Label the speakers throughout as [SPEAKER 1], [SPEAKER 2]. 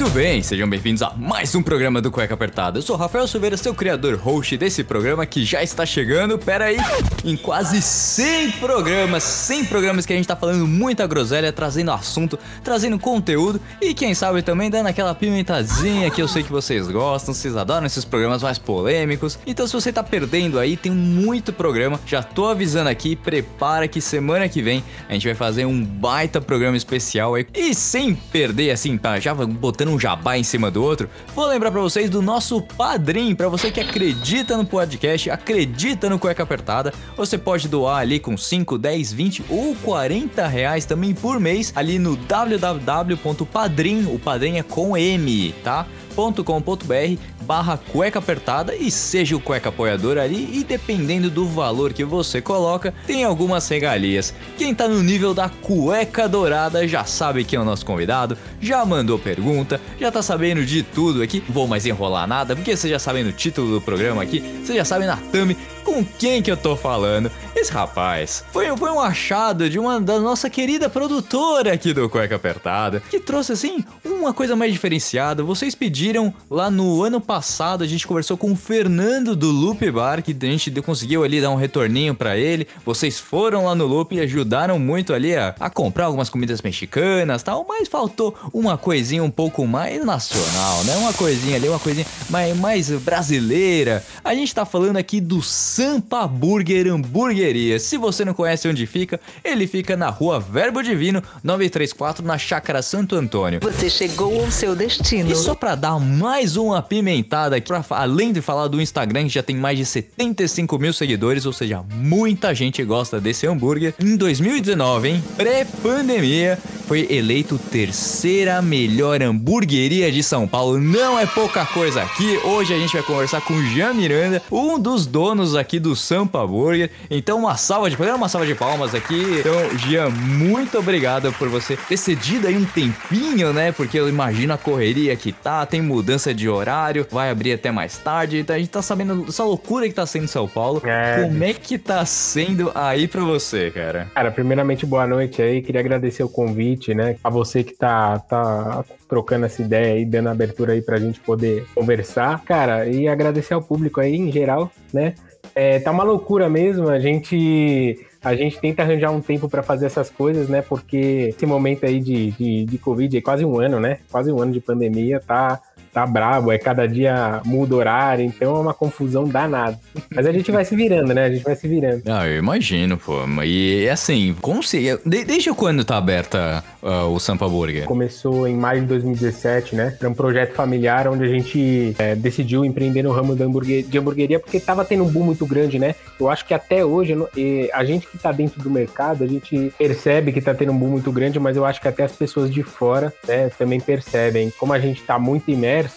[SPEAKER 1] Muito bem, sejam bem-vindos a mais um programa do Cueca Apertada. Eu sou Rafael Silveira, seu criador, host desse programa que já está chegando, pera aí, em quase 100 programas, 100 programas que a gente tá falando muita groselha, trazendo assunto, trazendo conteúdo e quem sabe também dando aquela pimentadinha que eu sei que vocês gostam, vocês adoram esses programas mais polêmicos. Então se você tá perdendo aí, tem muito programa, já tô avisando aqui, prepara que semana que vem a gente vai fazer um baita programa especial aí. E sem perder assim, tá, já botando um jabá em cima do outro, vou lembrar pra vocês do nosso padrinho, pra você que acredita no podcast, acredita no Cueca Apertada, você pode doar ali com 5, 10, 20 ou 40 reais também por mês ali no www.padrim, o padrim é com M, tá? .com.br barra cueca apertada e seja o cueca apoiador ali e dependendo do valor que você coloca, tem algumas regalias. Quem tá no nível da cueca dourada já sabe quem é o nosso convidado, já mandou pergunta, já tá sabendo de tudo aqui, vou mais enrolar nada, porque você já sabe no título do programa aqui, você já sabe na thumb com quem que eu tô falando. Esse rapaz foi, foi um achado de uma da nossa querida produtora aqui do Cueca Apertada, que trouxe assim uma coisa mais diferenciada. Vocês pediram lá no ano passado, a gente conversou com o Fernando do Loop Bar, que a gente conseguiu ali dar um retorninho para ele. Vocês foram lá no Loop e ajudaram muito ali a, a comprar algumas comidas mexicanas tal, mas faltou uma coisinha um pouco mais nacional, né? Uma coisinha ali, uma coisinha mais, mais brasileira. A gente tá falando aqui do Sampa Burger Hamburgueria. Se você não conhece onde fica, ele fica na rua Verbo Divino, 934, na Chácara Santo Antônio.
[SPEAKER 2] Você chegou ao seu destino.
[SPEAKER 1] E só pra dar mais uma apimentada aqui, pra, além de falar do Instagram, que já tem mais de 75 mil seguidores, ou seja, muita gente gosta desse hambúrguer. Em 2019, hein, pré-pandemia, foi eleito terceira melhor hamburgueria de São Paulo. Não é pouca coisa aqui. Hoje a gente vai conversar com o Jean Miranda, um dos donos aqui do Sampa Burger. Então, uma salva de palmas, uma salva de palmas aqui. Então, Jean, muito obrigado por você ter cedido aí um tempinho, né? Porque eu imagino a correria que tá, tem mudança de horário, vai abrir até mais tarde. Então, a gente tá sabendo dessa loucura que tá sendo São Paulo.
[SPEAKER 3] É.
[SPEAKER 1] Como é que tá sendo aí pra você, cara?
[SPEAKER 3] Cara, primeiramente, boa noite aí. Queria agradecer o convite, né? A você que tá, tá trocando essa ideia aí, dando abertura aí pra gente poder conversar. Cara, e agradecer ao público aí em geral, né? É, tá uma loucura mesmo, a gente. A gente tenta arranjar um tempo para fazer essas coisas, né? Porque esse momento aí de, de, de Covid, é quase um ano, né? Quase um ano de pandemia, tá, tá brabo, é cada dia muda horário, então é uma confusão danada. Mas a gente vai se virando, né? A gente vai se virando.
[SPEAKER 1] Ah, eu imagino, pô. E assim, como se. de- desde quando tá aberta ah, o Sampa Burger?
[SPEAKER 3] Começou em maio de 2017, né? Era um projeto familiar onde a gente é, decidiu empreender no ramo da hamburguer- de hamburgueria porque tava tendo um boom muito grande, né? Eu acho que até hoje, a gente que tá dentro do mercado, a gente percebe que tá tendo um boom muito grande, mas eu acho que até as pessoas de fora, né, também percebem. Como a gente tá muito imerso,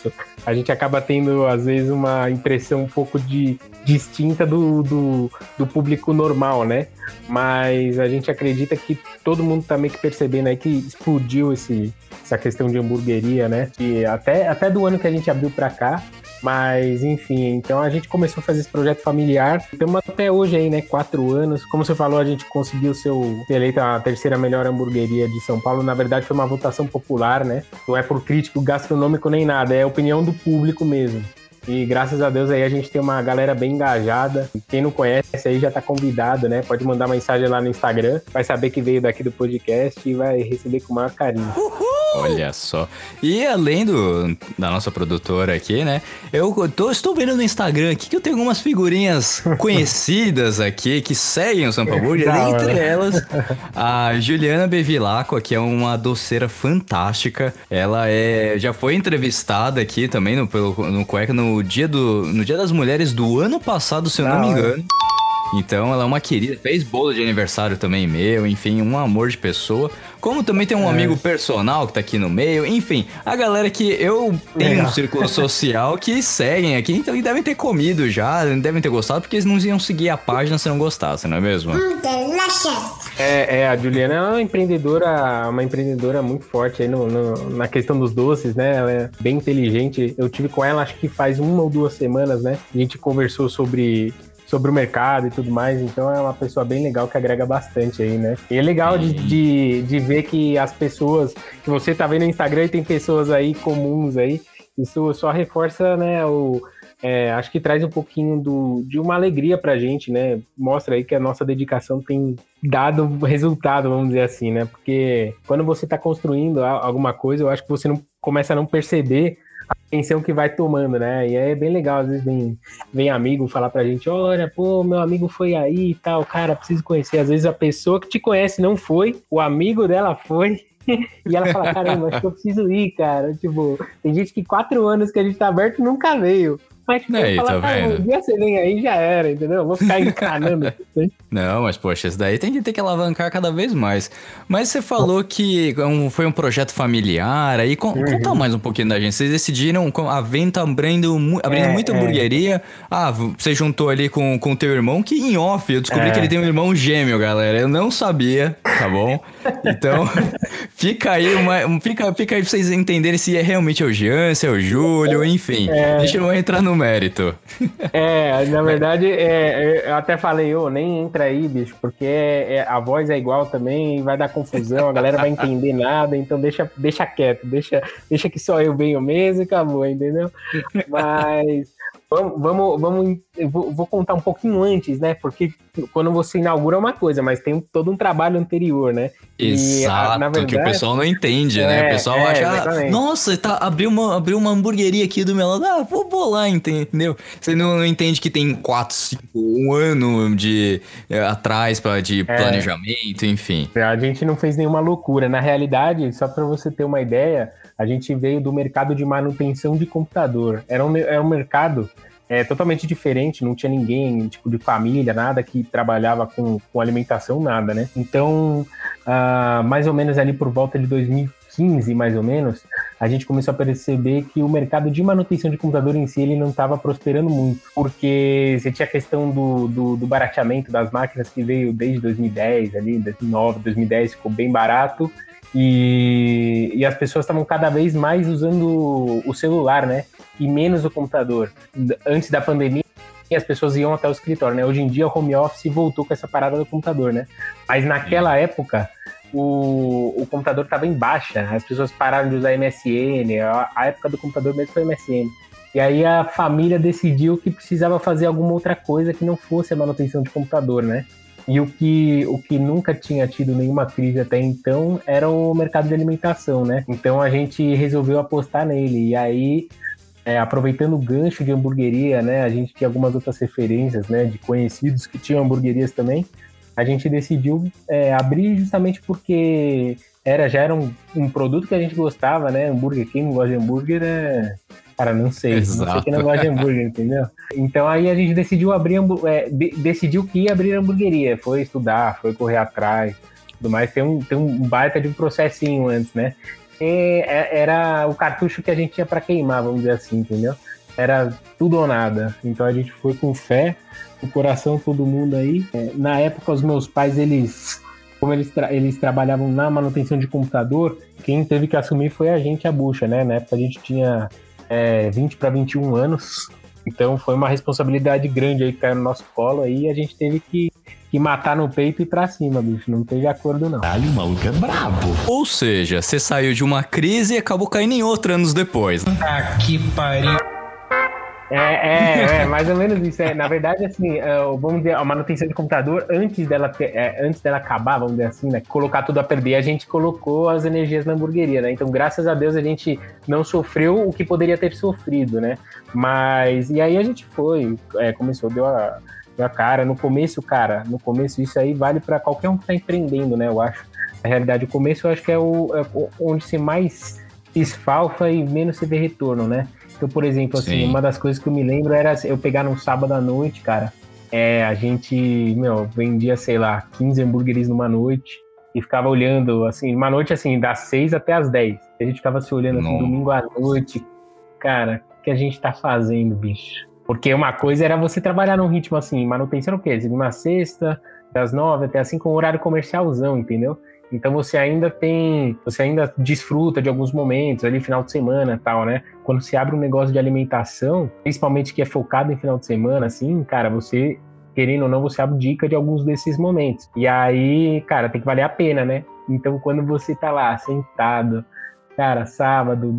[SPEAKER 3] a gente acaba tendo, às vezes, uma impressão um pouco de distinta do, do, do público normal, né? Mas a gente acredita que todo mundo tá meio que percebendo aí que explodiu esse, essa questão de hamburgueria, né? E até, até do ano que a gente abriu pra cá. Mas, enfim, então a gente começou a fazer esse projeto familiar. Estamos até hoje aí, né? Quatro anos. Como você falou, a gente conseguiu ser, eleita a terceira melhor hamburgueria de São Paulo. Na verdade, foi uma votação popular, né? Não é por crítico gastronômico nem nada, é opinião do público mesmo. E graças a Deus aí a gente tem uma galera bem engajada. Quem não conhece aí já tá convidado, né? Pode mandar mensagem lá no Instagram. Vai saber que veio daqui do podcast e vai receber com o maior carinho.
[SPEAKER 1] Olha só. E além do, da nossa produtora aqui, né? Eu tô, estou vendo no Instagram aqui que eu tenho algumas figurinhas conhecidas aqui que seguem o Sampa Burger. Entre elas, a Juliana Bevilacqua, que é uma doceira fantástica. Ela é, já foi entrevistada aqui também no, pelo, no Cueca no dia, do, no dia das Mulheres do ano passado, se eu
[SPEAKER 3] Da
[SPEAKER 1] não me engano. Então ela é uma querida, fez bolo de aniversário também meu, enfim, um amor de pessoa. Como também tem um amigo personal que tá aqui no meio, enfim, a galera que eu tenho
[SPEAKER 3] Legal.
[SPEAKER 1] um círculo social que seguem aqui, então e devem ter comido já, devem ter gostado, porque eles não iam seguir a página se não gostassem, não é mesmo?
[SPEAKER 3] É, é, a Juliana é uma empreendedora, uma empreendedora muito forte aí no, no- na questão dos doces, né? Ela é bem inteligente. Eu tive com ela acho que faz uma ou duas semanas, né? A gente conversou sobre, sobre o mercado e tudo mais, então é uma pessoa bem legal que agrega bastante aí, né? E é legal de, de, de ver que as pessoas que você tá vendo no Instagram e tem pessoas aí comuns aí, isso só reforça, né, o, é, acho que traz um pouquinho do, de uma alegria pra gente, né? Mostra aí que a nossa dedicação tem dado resultado, vamos dizer assim, né? Porque quando você tá construindo alguma coisa, eu acho que você não começa a não perceber atenção que vai tomando, né? E é bem legal, às vezes vem, vem amigo falar pra gente, olha, pô, meu amigo foi aí e tal, cara, preciso conhecer. Às vezes a pessoa que te conhece não foi, o amigo dela foi. E ela fala, caramba, acho que eu preciso ir, cara. Tipo, tem gente que quatro anos que a gente tá aberto nunca veio. Mas tipo,
[SPEAKER 1] Aí,
[SPEAKER 3] fala,
[SPEAKER 1] tá
[SPEAKER 3] cara,
[SPEAKER 1] vendo?
[SPEAKER 3] um dia você vem aí já era, entendeu? Eu Vou ficar encanando.
[SPEAKER 1] Não, mas poxa, isso daí tem que ter que alavancar cada vez mais. Mas você falou que foi um projeto familiar, aí con-
[SPEAKER 3] Uhum.
[SPEAKER 1] conta mais um pouquinho da gente. Vocês decidiram, com- a Venta abrindo, abrindo
[SPEAKER 3] É,
[SPEAKER 1] muita
[SPEAKER 3] é.
[SPEAKER 1] hamburgueria. Ah, v- você juntou ali com o teu irmão, que em off eu descobri
[SPEAKER 3] É.
[SPEAKER 1] que ele tem um irmão gêmeo, galera. Eu não sabia, tá bom? Então, fica aí, uma, um- fica, fica aí pra vocês entenderem se é realmente o Jean, se é o Júlio, enfim. Deixa eu entrar no mérito.
[SPEAKER 3] É, na verdade, é, eu até falei, ô, nem entra aí, bicho, porque é- é- a voz é igual também, vai dar confusão, a galera vai entender nada, então deixa, deixa quieto, deixa, deixa que só eu venho mesmo e acabou, entendeu? Mas vamos, vamos, vamos eu vou, vou contar um pouquinho antes, né? Porque quando você inaugura é uma coisa, mas tem todo um trabalho anterior, né?
[SPEAKER 1] Exato,
[SPEAKER 3] a- na
[SPEAKER 1] que o
[SPEAKER 3] verdade-
[SPEAKER 1] pessoal não entende, né? O
[SPEAKER 3] É,
[SPEAKER 1] pessoal
[SPEAKER 3] é,
[SPEAKER 1] acha, ah,
[SPEAKER 3] exatamente.
[SPEAKER 1] nossa, tá, abriu, uma, abriu uma hamburgueria aqui do meu lado, ah, vou, lá, entendeu? Você não, não entende que tem 4, 5, um ano de eh, atrás pra, de
[SPEAKER 3] É.
[SPEAKER 1] planejamento, enfim.
[SPEAKER 3] A gente não fez nenhuma loucura. Na realidade, só para você ter uma ideia, a gente veio do mercado de manutenção de computador. Era um, era um mercado é, totalmente diferente, não tinha ninguém, tipo, de família, nada que trabalhava com, com alimentação, nada, né? Então, ah, mais ou menos ali por volta de 2015, mais ou menos, a gente começou a perceber que o mercado de manutenção de computador em si ele não estava prosperando muito, porque você tinha a questão do, do, do barateamento das máquinas que veio desde 2010, ali, 2009, 2010, ficou bem barato, e, e as pessoas estavam cada vez mais usando o celular, né? E menos o computador. Antes da pandemia, as pessoas iam até o escritório, né? Hoje em dia, o home office voltou com essa parada do computador, né? Mas naquela época, o, o computador estava em baixa, as pessoas pararam de usar MSN, a, a época do computador mesmo foi MSN. E aí a família decidiu que precisava fazer alguma outra coisa que não fosse a manutenção de computador, né? E o que, o que nunca tinha tido nenhuma crise até então era o mercado de alimentação, né? Então a gente resolveu apostar nele. E aí, é, aproveitando o gancho de hamburgueria, né? A gente tinha algumas outras referências, né? De conhecidos que tinham hamburguerias também. A gente decidiu é, abrir justamente porque era, já era um, um produto que a gente gostava, né? Hambúrguer, quem não gosta de hambúrguer é. Cara, não sei. Não sei
[SPEAKER 1] Exato.
[SPEAKER 3] quem não gosta de hambúrguer, entendeu? Então aí a gente decidiu abrir, é, de- decidiu que ia abrir hamburgueria. Foi estudar, foi correr atrás, tudo mais. Tem um, tem um baita de um processinho antes, né? E é- era o cartucho que a gente tinha para queimar, vamos dizer assim, entendeu? Era tudo ou nada. Então a gente foi com fé, o coração todo mundo aí. É, na época os meus pais eles como eles, tra- eles trabalhavam na manutenção de computador, quem teve que assumir foi a gente, a bucha, né? Na época a gente tinha é, 20 para 21 anos, então foi uma responsabilidade grande aí que caiu no nosso colo aí, e a gente teve que, que matar no peito e ir pra cima, bicho. Não teve acordo, não.
[SPEAKER 4] Caralho, o maluco é brabo.
[SPEAKER 1] Ou seja, você saiu de uma crise e acabou caindo em outra anos depois. né?
[SPEAKER 4] Que pariu.
[SPEAKER 3] É, é, é, mais ou menos isso. É, na verdade, assim, é, vamos dizer, a manutenção de computador, antes dela, ter- é, antes dela acabar, vamos dizer assim, né? Colocar tudo a perder, a gente colocou as energias na hamburgueria, né? Então, graças a Deus, a gente não sofreu o que poderia ter sofrido, né? Mas, e aí a gente foi, é, começou, deu a, deu a cara. No começo, cara, no começo, isso aí vale para qualquer um que tá empreendendo, né? Eu acho. Na realidade, o começo eu acho que é, é o- onde se mais se esfalfa e menos se vê retorno, né? Então, por exemplo, assim,
[SPEAKER 1] Sim.
[SPEAKER 3] uma das coisas que eu me lembro era eu pegar num sábado à noite, cara. É, a gente, meu, vendia, sei lá, 15 hambúrgueres numa noite. e ficava olhando, assim, uma noite assim, das 6 até as 10. A gente ficava se olhando assim,
[SPEAKER 1] Nossa.
[SPEAKER 3] domingo à noite. Cara, o que a gente tá fazendo, bicho? Porque uma coisa era você trabalhar num ritmo assim, manutenção o quê? Segunda a sexta, das 9 até assim, com horário comercialzão, entendeu? Então você ainda tem, você ainda desfruta de alguns momentos ali, final de semana tal, né? Quando você abre um negócio de alimentação, principalmente que é focado em final de semana, assim, cara, você, querendo ou não, você abdica de alguns desses momentos. E aí, cara, tem que valer a pena, né? Então quando você tá lá, sentado, cara, sábado,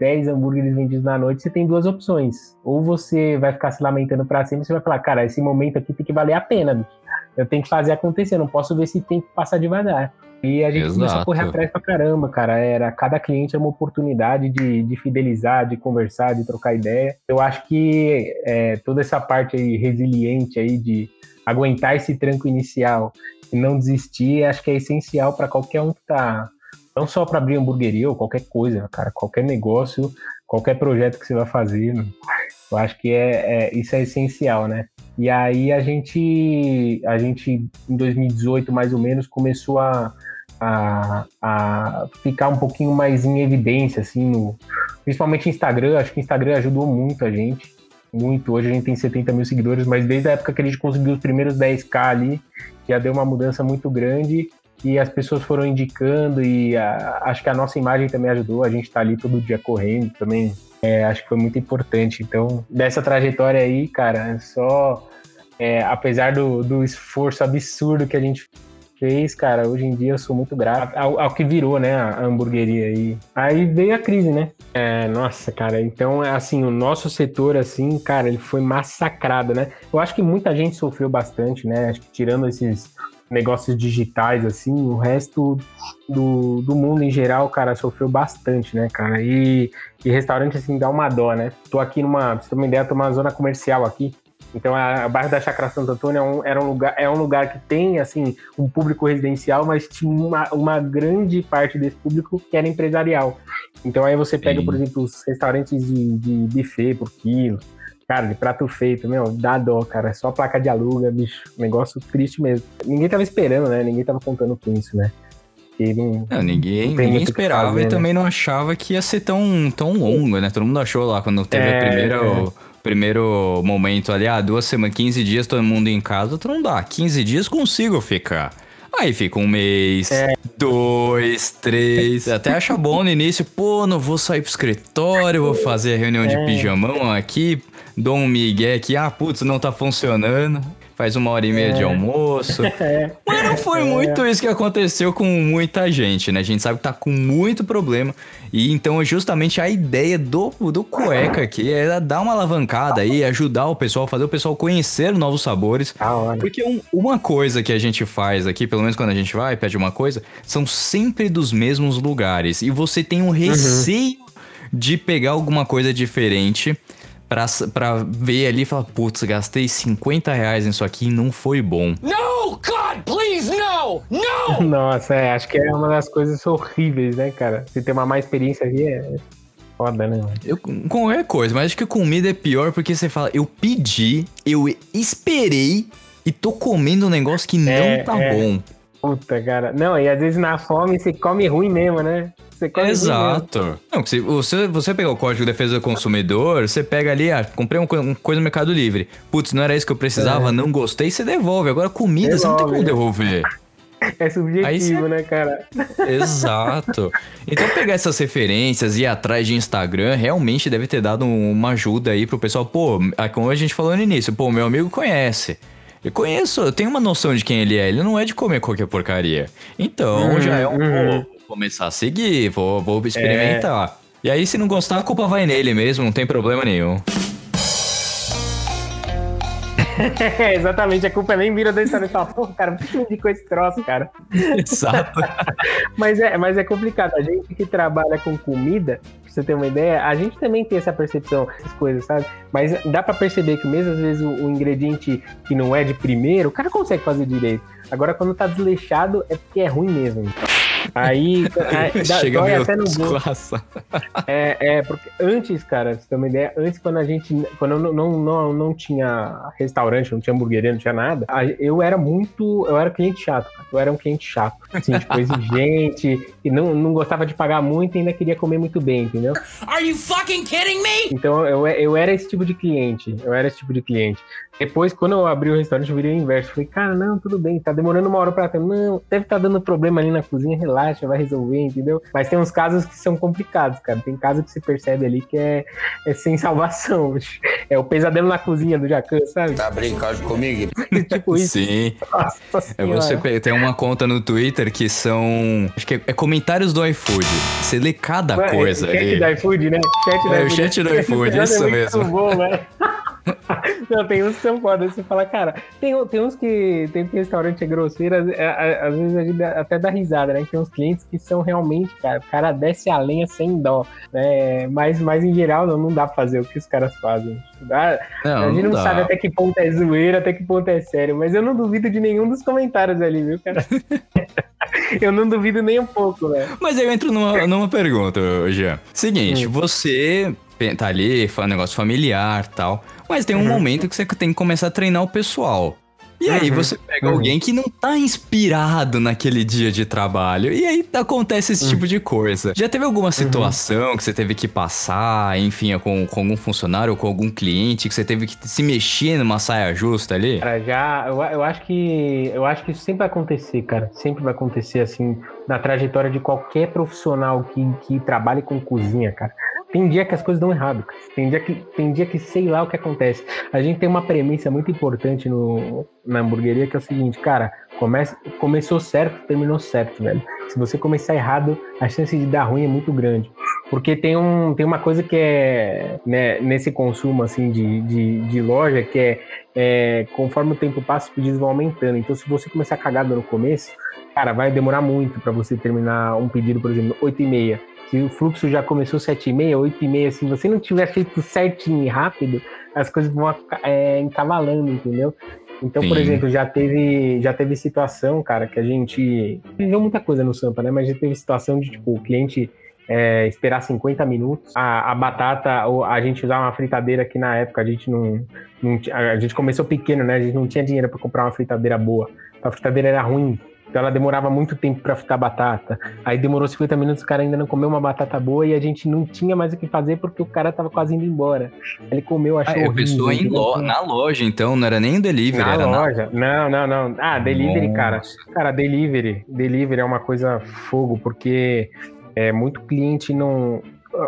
[SPEAKER 3] 10 hambúrgueres vendidos na noite, você tem duas opções. Ou você vai ficar se lamentando pra cima, você vai falar, cara, esse momento aqui tem que valer a pena. Eu tenho que fazer acontecer, eu não posso ver se tem que passar devagar. E a gente começou a
[SPEAKER 1] Exato.
[SPEAKER 3] correr atrás pra caramba, cara. Era cada cliente é uma oportunidade de, de fidelizar, de conversar, de trocar ideia. Eu acho que é, toda essa parte aí resiliente aí de aguentar esse tranco inicial e não desistir, acho que é essencial para qualquer um que tá não só para abrir hamburgueria ou qualquer coisa, cara, qualquer negócio, qualquer projeto que você vai fazer, eu acho que é, é- isso é essencial, né? E aí a gente, a gente em 2018 mais ou menos começou a, a, a ficar um pouquinho mais em evidência, assim, no, principalmente Instagram. Acho que Instagram ajudou muito a gente, muito. Hoje a gente tem 70 mil seguidores, mas desde a época que a gente conseguiu os primeiros 10k ali, já deu uma mudança muito grande e as pessoas foram indicando e a- acho que a nossa imagem também ajudou. A gente tá ali todo dia correndo também. é, acho que foi muito importante. Então, dessa trajetória aí, cara, é só é, apesar do, do esforço absurdo que a gente fez, cara, hoje em dia eu sou muito grato ao, ao que virou, né, a hamburgueria aí. Aí veio a crise, né? É, nossa, cara, então, assim, o nosso setor, assim, cara, ele foi massacrado, né? Eu acho que muita gente sofreu bastante, né? Acho que tirando esses negócios digitais, assim, o resto do, do mundo em geral, cara, sofreu bastante, né, cara? E, e restaurante, assim, dá uma dó, né? Tô aqui numa, pra você ter uma ideia, tô numa zona comercial aqui. Então, a, a bairro da Chácara Santo Antônio é um, era um lugar, é um lugar que tem, assim, um público residencial, mas tinha uma, uma grande parte desse público que era empresarial. Então, aí você pega,
[SPEAKER 1] Sim.
[SPEAKER 3] por exemplo, os restaurantes de, de buffet por quilo, Cara, de prato feito, meu, dá dó, cara. É só placa de aluga, bicho. Negócio triste mesmo. Ninguém tava esperando, né? Ninguém tava contando com isso, né? Não...
[SPEAKER 1] Não, ninguém,
[SPEAKER 3] Não
[SPEAKER 1] ninguém esperava
[SPEAKER 3] fazer,
[SPEAKER 1] e
[SPEAKER 3] né?
[SPEAKER 1] também não achava que ia ser tão, tão longo, né? Todo mundo achou lá quando teve
[SPEAKER 3] É,
[SPEAKER 1] a primeira,
[SPEAKER 3] é.
[SPEAKER 1] o primeiro momento ali, ah, duas semanas, 15 dias, todo mundo em casa, tu não dá. 15 dias consigo ficar. Aí fica um mês,
[SPEAKER 3] É.
[SPEAKER 1] dois, três. Até acha bom no início, pô, não vou sair pro escritório, vou fazer a reunião
[SPEAKER 3] É.
[SPEAKER 1] de pijamão aqui, dou um migué aqui, ah, putz, não tá funcionando. Faz uma hora e meia
[SPEAKER 3] É.
[SPEAKER 1] de almoço. Mas não foi muito isso que aconteceu com muita gente, né? A gente sabe que tá com muito problema. E então, justamente a ideia do, do cueca aqui é dar uma alavancada aí, ajudar o pessoal, fazer o pessoal conhecer novos sabores. Porque um- uma coisa que a gente faz aqui, pelo menos quando a gente vai, pede uma coisa, são sempre dos mesmos lugares. E você tem um receio de pegar alguma coisa diferente pra, pra ver ali e falar, putz, gastei 50 reais nisso aqui e não foi bom.
[SPEAKER 5] No, God, please, no! No!
[SPEAKER 3] Nossa, é, acho que é uma das coisas horríveis, né, cara? Você ter uma má experiência aqui é foda, né?
[SPEAKER 1] Eu, com qualquer coisa, mas acho que comida é pior porque você fala, eu pedi, eu esperei e tô comendo um negócio que não
[SPEAKER 3] É,
[SPEAKER 1] tá
[SPEAKER 3] é.
[SPEAKER 1] bom.
[SPEAKER 3] Puta, cara. Não, e às vezes na fome você come ruim mesmo, né? Você come ruim mesmo.
[SPEAKER 1] Exato. Não, se você, você pegar o código de defesa do consumidor, você pega ali, ah, comprei uma, co- uma coisa no Mercado Livre. Putz, não era isso que eu precisava, não gostei, você devolve. Agora comida, você não tem como
[SPEAKER 3] É. Devolve.
[SPEAKER 1] devolver.
[SPEAKER 3] É subjetivo,
[SPEAKER 1] você-
[SPEAKER 3] né, cara?
[SPEAKER 1] Exato. Então pegar essas referências e ir atrás de Instagram realmente deve ter dado um- uma ajuda aí pro pessoal. Pô, como a gente falou no início, pô, meu amigo conhece. Eu conheço, eu tenho uma noção de quem ele é. Ele não é de comer qualquer porcaria. Então
[SPEAKER 3] Uhum,
[SPEAKER 1] já é um.
[SPEAKER 3] uhum.
[SPEAKER 1] Vou começar a seguir, vou, vou experimentar. E aí, se não gostar, a culpa vai nele mesmo, não tem problema nenhum.
[SPEAKER 3] É, exatamente. A culpa nem vira da história. Fala, pô, cara, por que me indicou esse troço, cara?
[SPEAKER 1] Exato.
[SPEAKER 3] Mas é, mas é complicado. A gente que trabalha com comida, pra você ter uma ideia, a gente também tem essa percepção, essas coisas, sabe? Mas dá pra perceber que mesmo às vezes o, o ingrediente que não é de primeiro, o cara consegue fazer direito. Agora, quando tá desleixado, é porque é ruim mesmo. Aí, aí dá-
[SPEAKER 1] Chega meio
[SPEAKER 3] até no bolso.
[SPEAKER 1] esculaça.
[SPEAKER 3] É, é, porque antes, cara, você ter uma ideia, antes quando a gente, quando eu não, não, não, não tinha restaurante, não tinha hamburgueria, não tinha nada, eu era muito, eu era cliente chato, cara. Eu era um cliente chato, assim, tipo, exigente, e não, não gostava de pagar muito e ainda queria comer muito bem, entendeu?
[SPEAKER 5] Are you fucking kidding me?
[SPEAKER 3] Então eu, eu era esse tipo de cliente, eu era esse tipo de cliente. Depois, quando eu abri o restaurante, eu virei o inverso. Falei, cara, não, tudo bem, tá demorando uma hora pra. Não, deve estar dando problema ali na cozinha, relaxa, vai resolver, entendeu? Mas tem uns casos que são complicados, cara. Tem casos que você percebe ali que é, é sem salvação. É o pesadelo na cozinha do Jacan, sabe?
[SPEAKER 4] Tá brincando comigo?
[SPEAKER 3] tipo isso.
[SPEAKER 1] Sim.
[SPEAKER 3] Nossa
[SPEAKER 1] É você tem uma conta no Twitter que são. Acho que é, é comentários do iFood. Você lê cada
[SPEAKER 3] Ué,
[SPEAKER 1] coisa
[SPEAKER 3] chat
[SPEAKER 1] ali.
[SPEAKER 3] do iFood, né? Chat do
[SPEAKER 1] É, o
[SPEAKER 3] iFood.
[SPEAKER 1] chat do iFood,
[SPEAKER 3] É
[SPEAKER 1] isso
[SPEAKER 3] muito
[SPEAKER 1] mesmo.
[SPEAKER 3] bom, né? Não, tem uns que são foda. Você fala, cara, tem, tem uns que tem que restaurante é grosseiro, às, às vezes a gente até dá risada, né? Tem uns clientes que são realmente, cara, o cara desce a lenha sem dó, né? Mas, mas em geral não, não dá pra fazer o que os caras fazem. Ah,
[SPEAKER 1] Não,
[SPEAKER 3] a gente não,
[SPEAKER 1] dá.
[SPEAKER 3] sabe até que ponto é zoeira, até que ponto é sério, mas eu não duvido de nenhum dos comentários ali, viu, cara? eu não duvido nem um pouco, velho.
[SPEAKER 1] Mas eu entro numa, numa pergunta, Jean. Seguinte,
[SPEAKER 3] Hum.
[SPEAKER 1] você tá ali, faz um negócio familiar tal, mas tem um
[SPEAKER 3] Uhum.
[SPEAKER 1] momento que você tem que começar a treinar o pessoal. E aí
[SPEAKER 3] Uhum.
[SPEAKER 1] você pega
[SPEAKER 3] Uhum.
[SPEAKER 1] alguém que não tá inspirado naquele dia de trabalho. E aí acontece esse tipo de coisa. Já teve
[SPEAKER 3] Uhum.
[SPEAKER 1] alguma situação que você teve que passar, enfim, com, com algum funcionário ou com algum cliente que você teve que se mexer numa saia justa ali?
[SPEAKER 3] Cara, já, eu, eu acho que eu acho que isso sempre vai acontecer, cara. Sempre vai acontecer assim na trajetória de qualquer profissional que, que trabalhe com cozinha, cara. Tem dia que as coisas dão errado, cara. Tem dia que tem dia que sei lá o que acontece. A gente tem uma premissa muito importante no, na hamburgueria que é o seguinte, cara, começa, começou certo, terminou certo, velho. Se você começar errado, a chance de dar ruim é muito grande. Porque tem, um, tem uma coisa que é né, nesse consumo assim de, de, de loja que é é, conforme o tempo passa, os pedidos vão aumentando. Então, se você começar cagada no começo, cara, vai demorar muito para você terminar um pedido, por exemplo, 8 e meia. Se o fluxo já começou 7 e meia, 8 e meia, se você não tiver feito certinho e rápido, as coisas vão é, encavalando, entendeu? Então, por
[SPEAKER 1] Sim.
[SPEAKER 3] exemplo, já teve, já teve situação, cara, que a gente viveu muita coisa no Sampa, né? Mas já teve situação de, tipo, o cliente é, esperar 50 minutos. A, a batata, ou a gente usava uma fritadeira que na época a gente não, não a gente começou pequeno, né? A gente não tinha dinheiro para comprar uma fritadeira boa. A fritadeira era ruim. Então ela demorava muito tempo para fritar batata. Aí demorou 50 minutos, o cara ainda não comeu uma batata boa e a gente não tinha mais o que fazer porque o cara tava quase indo embora. Ele comeu, achou
[SPEAKER 1] Ah, a pessoa
[SPEAKER 3] horrível,
[SPEAKER 1] em lo- na loja, então, não era nem delivery,
[SPEAKER 3] Na
[SPEAKER 1] era na
[SPEAKER 3] loja? Não, não, não. Ah, delivery, cara.
[SPEAKER 1] Nossa.
[SPEAKER 3] Cara, delivery. Delivery é uma coisa fogo, porque é muito cliente não.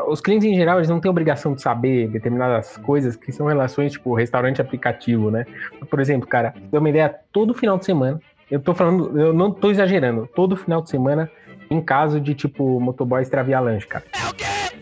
[SPEAKER 3] Os clientes em geral, eles não têm obrigação de saber determinadas coisas que são relações, tipo, restaurante aplicativo, né? Por exemplo, cara, deu uma ideia todo final de semana. Eu tô falando, eu não tô exagerando. Todo final de semana, em caso de, tipo, motoboy extraviar lanche, cara.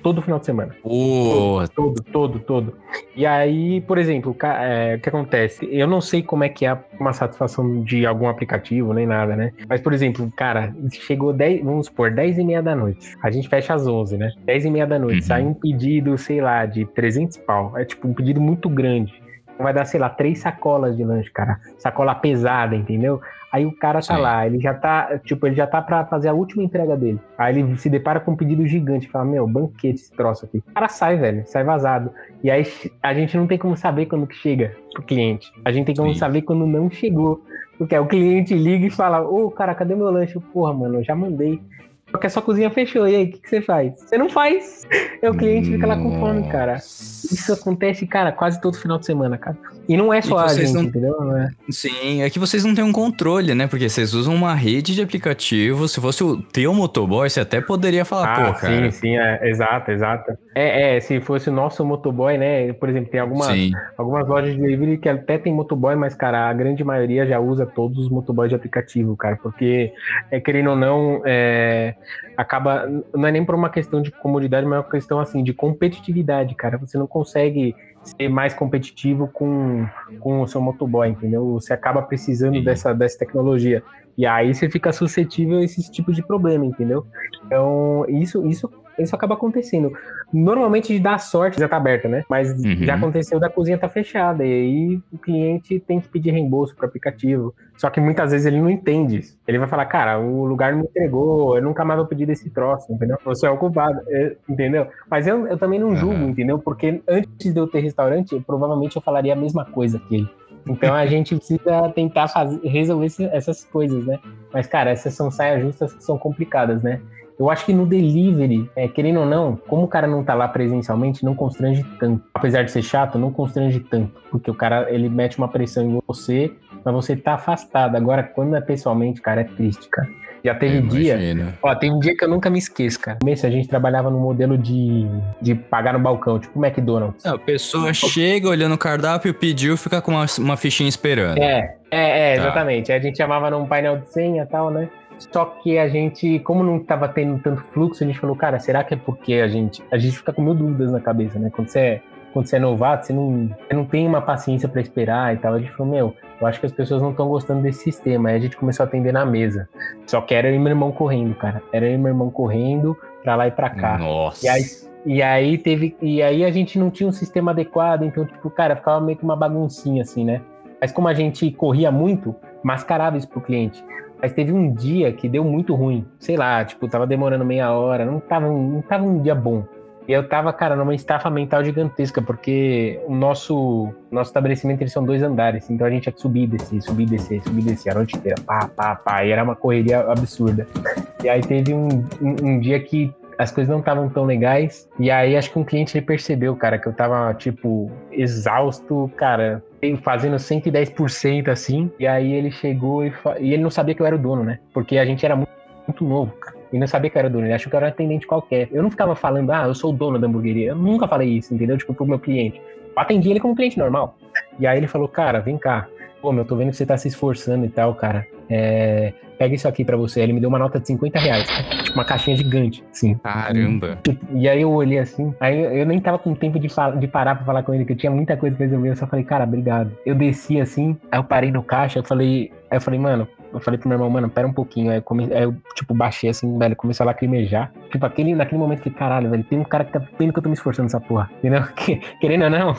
[SPEAKER 3] Todo final de semana.
[SPEAKER 1] Pô,
[SPEAKER 3] Todo, todo, todo. E aí, por exemplo, é, o que acontece? Eu não sei como é que é uma satisfação de algum aplicativo, nem nada, né? Mas, por exemplo, cara, chegou 10, vamos supor, 10 e meia da noite. A gente fecha às 11, né? 10 e meia da noite.
[SPEAKER 1] Uhum.
[SPEAKER 3] Sai um pedido, sei lá, de 300 pau. É tipo um pedido muito grande. Vai dar, sei lá, três sacolas de lanche, cara. Sacola pesada, entendeu? Aí o cara tá
[SPEAKER 1] Sim.
[SPEAKER 3] lá, ele já tá, tipo, ele já tá pra fazer a última entrega dele. Aí ele se depara com um pedido gigante, fala, meu, banquete esse troço aqui. O cara sai, velho, sai vazado. E aí a gente não tem como saber quando que chega pro cliente. A gente tem como
[SPEAKER 1] Sim.
[SPEAKER 3] saber quando não chegou. Porque aí o cliente liga e fala, ô, cara, cadê meu lanche? Porra, mano, eu já mandei. Porque a sua cozinha fechou, e aí, o que, que você faz? Você não faz. É o cliente fica lá com fome, cara. Isso acontece, cara, quase todo final de semana, cara. E não é só a gente,
[SPEAKER 1] não-
[SPEAKER 3] entendeu? É.
[SPEAKER 1] Sim, é que vocês não têm um controle, né? Porque vocês usam uma rede de aplicativo. Se fosse o teu motoboy, você até poderia falar,
[SPEAKER 3] Ah,
[SPEAKER 1] pô, cara.
[SPEAKER 3] sim, sim, é, exato, exato. É, é, se fosse o nosso motoboy, né? Por exemplo, tem algumas,
[SPEAKER 1] Sim.
[SPEAKER 3] algumas lojas de delivery que até tem motoboy, mas, cara, a grande maioria já usa todos os motoboys de aplicativo, cara, porque, é, querendo ou não, é, acaba. Não é nem por uma questão de comodidade, mas é uma questão, assim, de competitividade, cara. Você não consegue ser mais competitivo com, com o seu motoboy, entendeu? Você acaba precisando
[SPEAKER 1] Sim.
[SPEAKER 3] dessa, dessa tecnologia. E aí você fica suscetível a esse tipo de problema, entendeu? Então, isso, isso isso acaba acontecendo. Normalmente dá sorte, já tá aberta, né? Mas
[SPEAKER 1] Uhum.
[SPEAKER 3] já aconteceu da cozinha tá fechada. E aí o cliente tem que pedir reembolso pro aplicativo. Só que muitas vezes ele não entende isso. Ele vai falar, cara, o lugar não me entregou, eu nunca mais vou pedir desse troço, entendeu? Você é o culpado, é, entendeu? Mas eu, eu também não julgo,
[SPEAKER 1] Aham.
[SPEAKER 3] entendeu? Porque antes de eu ter restaurante, eu, provavelmente eu falaria a mesma coisa que ele. Então a gente precisa tentar fazer, resolver esse- essas coisas, né? Mas, cara, essas são saias justas que são complicadas, né? Eu acho que no delivery, é, querendo ou não, como o cara não tá lá presencialmente, não constrange tanto. Apesar de ser chato, não constrange tanto. Porque o cara, ele mete uma pressão em você, mas você tá afastado. Agora, quando é pessoalmente, cara, é triste, cara. Já teve
[SPEAKER 1] Eu
[SPEAKER 3] dia. Ó, tem um dia que eu nunca me esqueço, cara. No começo a gente trabalhava no modelo de, de pagar no balcão, tipo o McDonald's.
[SPEAKER 1] A pessoa chega olhando o cardápio, pediu, fica com uma, uma fichinha esperando.
[SPEAKER 3] É, é, é,
[SPEAKER 1] Tá.
[SPEAKER 3] exatamente. A gente chamava num painel de senha e tal, né? Só que a gente, como não tava tendo tanto fluxo, a gente falou, cara, será que é porque a gente. A gente fica com mil dúvidas na cabeça, né? Quando você é, quando você é novato, você não, você não tem uma paciência pra esperar e tal. A gente falou, meu, eu acho que as pessoas não estão gostando desse sistema. Aí a gente começou a atender na mesa. Só que era eu e meu irmão correndo, cara. Era eu e meu irmão correndo pra lá e pra cá.
[SPEAKER 1] Nossa.
[SPEAKER 3] E aí, e aí teve. E aí a gente não tinha um sistema adequado, então, tipo, cara, ficava meio que uma baguncinha, assim, né? Mas como a gente corria muito, mascarava isso pro cliente. Mas teve um dia que deu muito ruim. Sei lá, tipo, tava demorando meia hora, não tava, não tava um dia bom. E eu tava, cara, numa estafa mental gigantesca, porque o nosso, nosso estabelecimento eles são dois andares, então a gente tinha que subir descer, subir descer, subir descer a noite inteira, pá, pá, pá, e era uma correria absurda. E aí teve um, um, um dia que as coisas não estavam tão legais, e aí acho que um cliente ele percebeu, cara, que eu tava, tipo, exausto, cara, fazendo 110% assim, e aí ele chegou e, fa- e ele não sabia que eu era o dono, né? Porque a gente era muito, muito novo, cara. E não sabia que era dono, ele achou que era um atendente qualquer. Eu não ficava falando, ah, eu sou o dono da hamburgueria. Eu nunca falei isso, entendeu? Tipo, pro meu cliente. Eu atendi ele como cliente normal. E aí ele falou, cara, vem cá. Pô, meu, tô vendo que você tá se esforçando e tal, cara. É, pega isso aqui pra você. Aí ele me deu uma nota de 50 reais. Tipo, uma caixinha gigante, assim.
[SPEAKER 1] Caramba.
[SPEAKER 3] E aí eu olhei assim, aí eu- eu nem tava com tempo de, de parar pra falar com ele, que eu tinha muita coisa pra resolver. Eu só falei, cara, obrigado. Eu desci assim, aí eu parei no caixa, eu falei, aí eu falei, mano, eu falei pro meu irmão, mano, pera um pouquinho. Aí eu, come, aí eu tipo, baixei assim, velho, comecei a lacrimejar. Tipo, aquele, naquele momento falei, caralho, velho, tem um cara que tá vendo que eu tô me esforçando nessa porra. Entendeu? Que- Querendo ou não.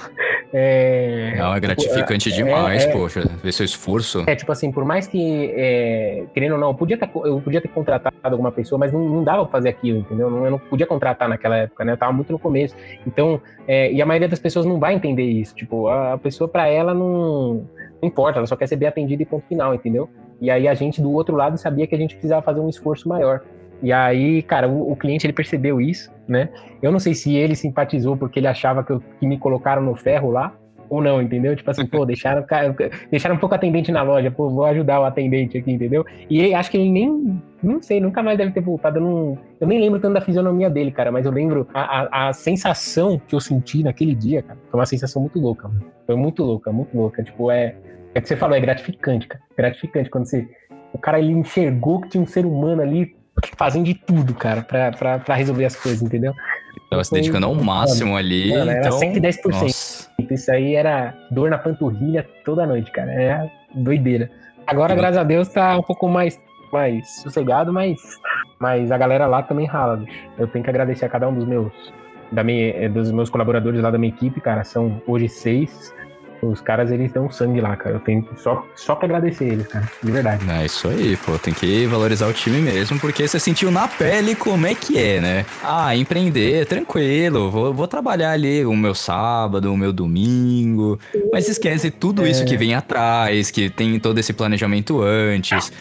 [SPEAKER 3] É,
[SPEAKER 1] Não, é gratificante
[SPEAKER 3] é,
[SPEAKER 1] demais,
[SPEAKER 3] é.
[SPEAKER 1] poxa. Ver seu esforço.
[SPEAKER 3] é, tipo assim, por mais que, é, querendo ou não, eu podia, ter, eu podia ter contratado alguma pessoa, mas não, não dava pra fazer aquilo, entendeu? Eu não podia contratar naquela época, né? Eu tava muito no começo. Então, é, e a maioria das pessoas não vai entender isso. Tipo, a, pessoa, pra ela, não, não importa, ela só quer ser bem atendida e ponto final, entendeu? E aí a gente, do outro lado, sabia que a gente precisava fazer um esforço maior. E aí, cara, o, o cliente, ele percebeu isso, né? Eu não sei se ele simpatizou porque ele achava que, eu- que me colocaram no ferro lá, ou não, entendeu? Tipo assim, pô, deixaram, deixaram um pouco atendente na loja, pô, vou ajudar o atendente aqui, entendeu? E acho que ele nem, não sei, nunca mais deve ter voltado, eu, não, eu nem lembro tanto da fisionomia dele, cara, mas eu lembro a, a, a sensação que eu senti naquele dia, cara, foi uma sensação muito louca, mano. Foi muito louca, muito louca, tipo, é, é o que você falou, é gratificante, cara, gratificante quando você, o cara, ele enxergou que tinha um ser humano ali fazendo de tudo, cara, pra, pra, pra resolver as coisas, entendeu?
[SPEAKER 1] Tava se dedicando ao máximo ali.
[SPEAKER 3] Mano, era
[SPEAKER 1] então...
[SPEAKER 3] 110%.
[SPEAKER 1] Nossa.
[SPEAKER 3] Isso aí era dor na panturrilha toda noite, cara. É doideira. Agora, graças a Deus, tá um pouco mais, mais sossegado, mas, mas a galera lá também rala, bicho. Eu tenho que agradecer a cada um dos meus, da minha, eh, dos meus colaboradores lá da minha equipe, cara. São hoje seis. Os caras, eles dão sangue lá, cara. Eu tenho só, só que agradecer eles, cara. De verdade.
[SPEAKER 1] É isso aí, pô. Tem que valorizar o time mesmo, porque você sentiu na pele como é que é, né? Ah, empreender, tranquilo. Vou, vou trabalhar ali o meu sábado, o meu domingo. Mas esquece tudo isso que vem atrás, que tem todo esse planejamento antes.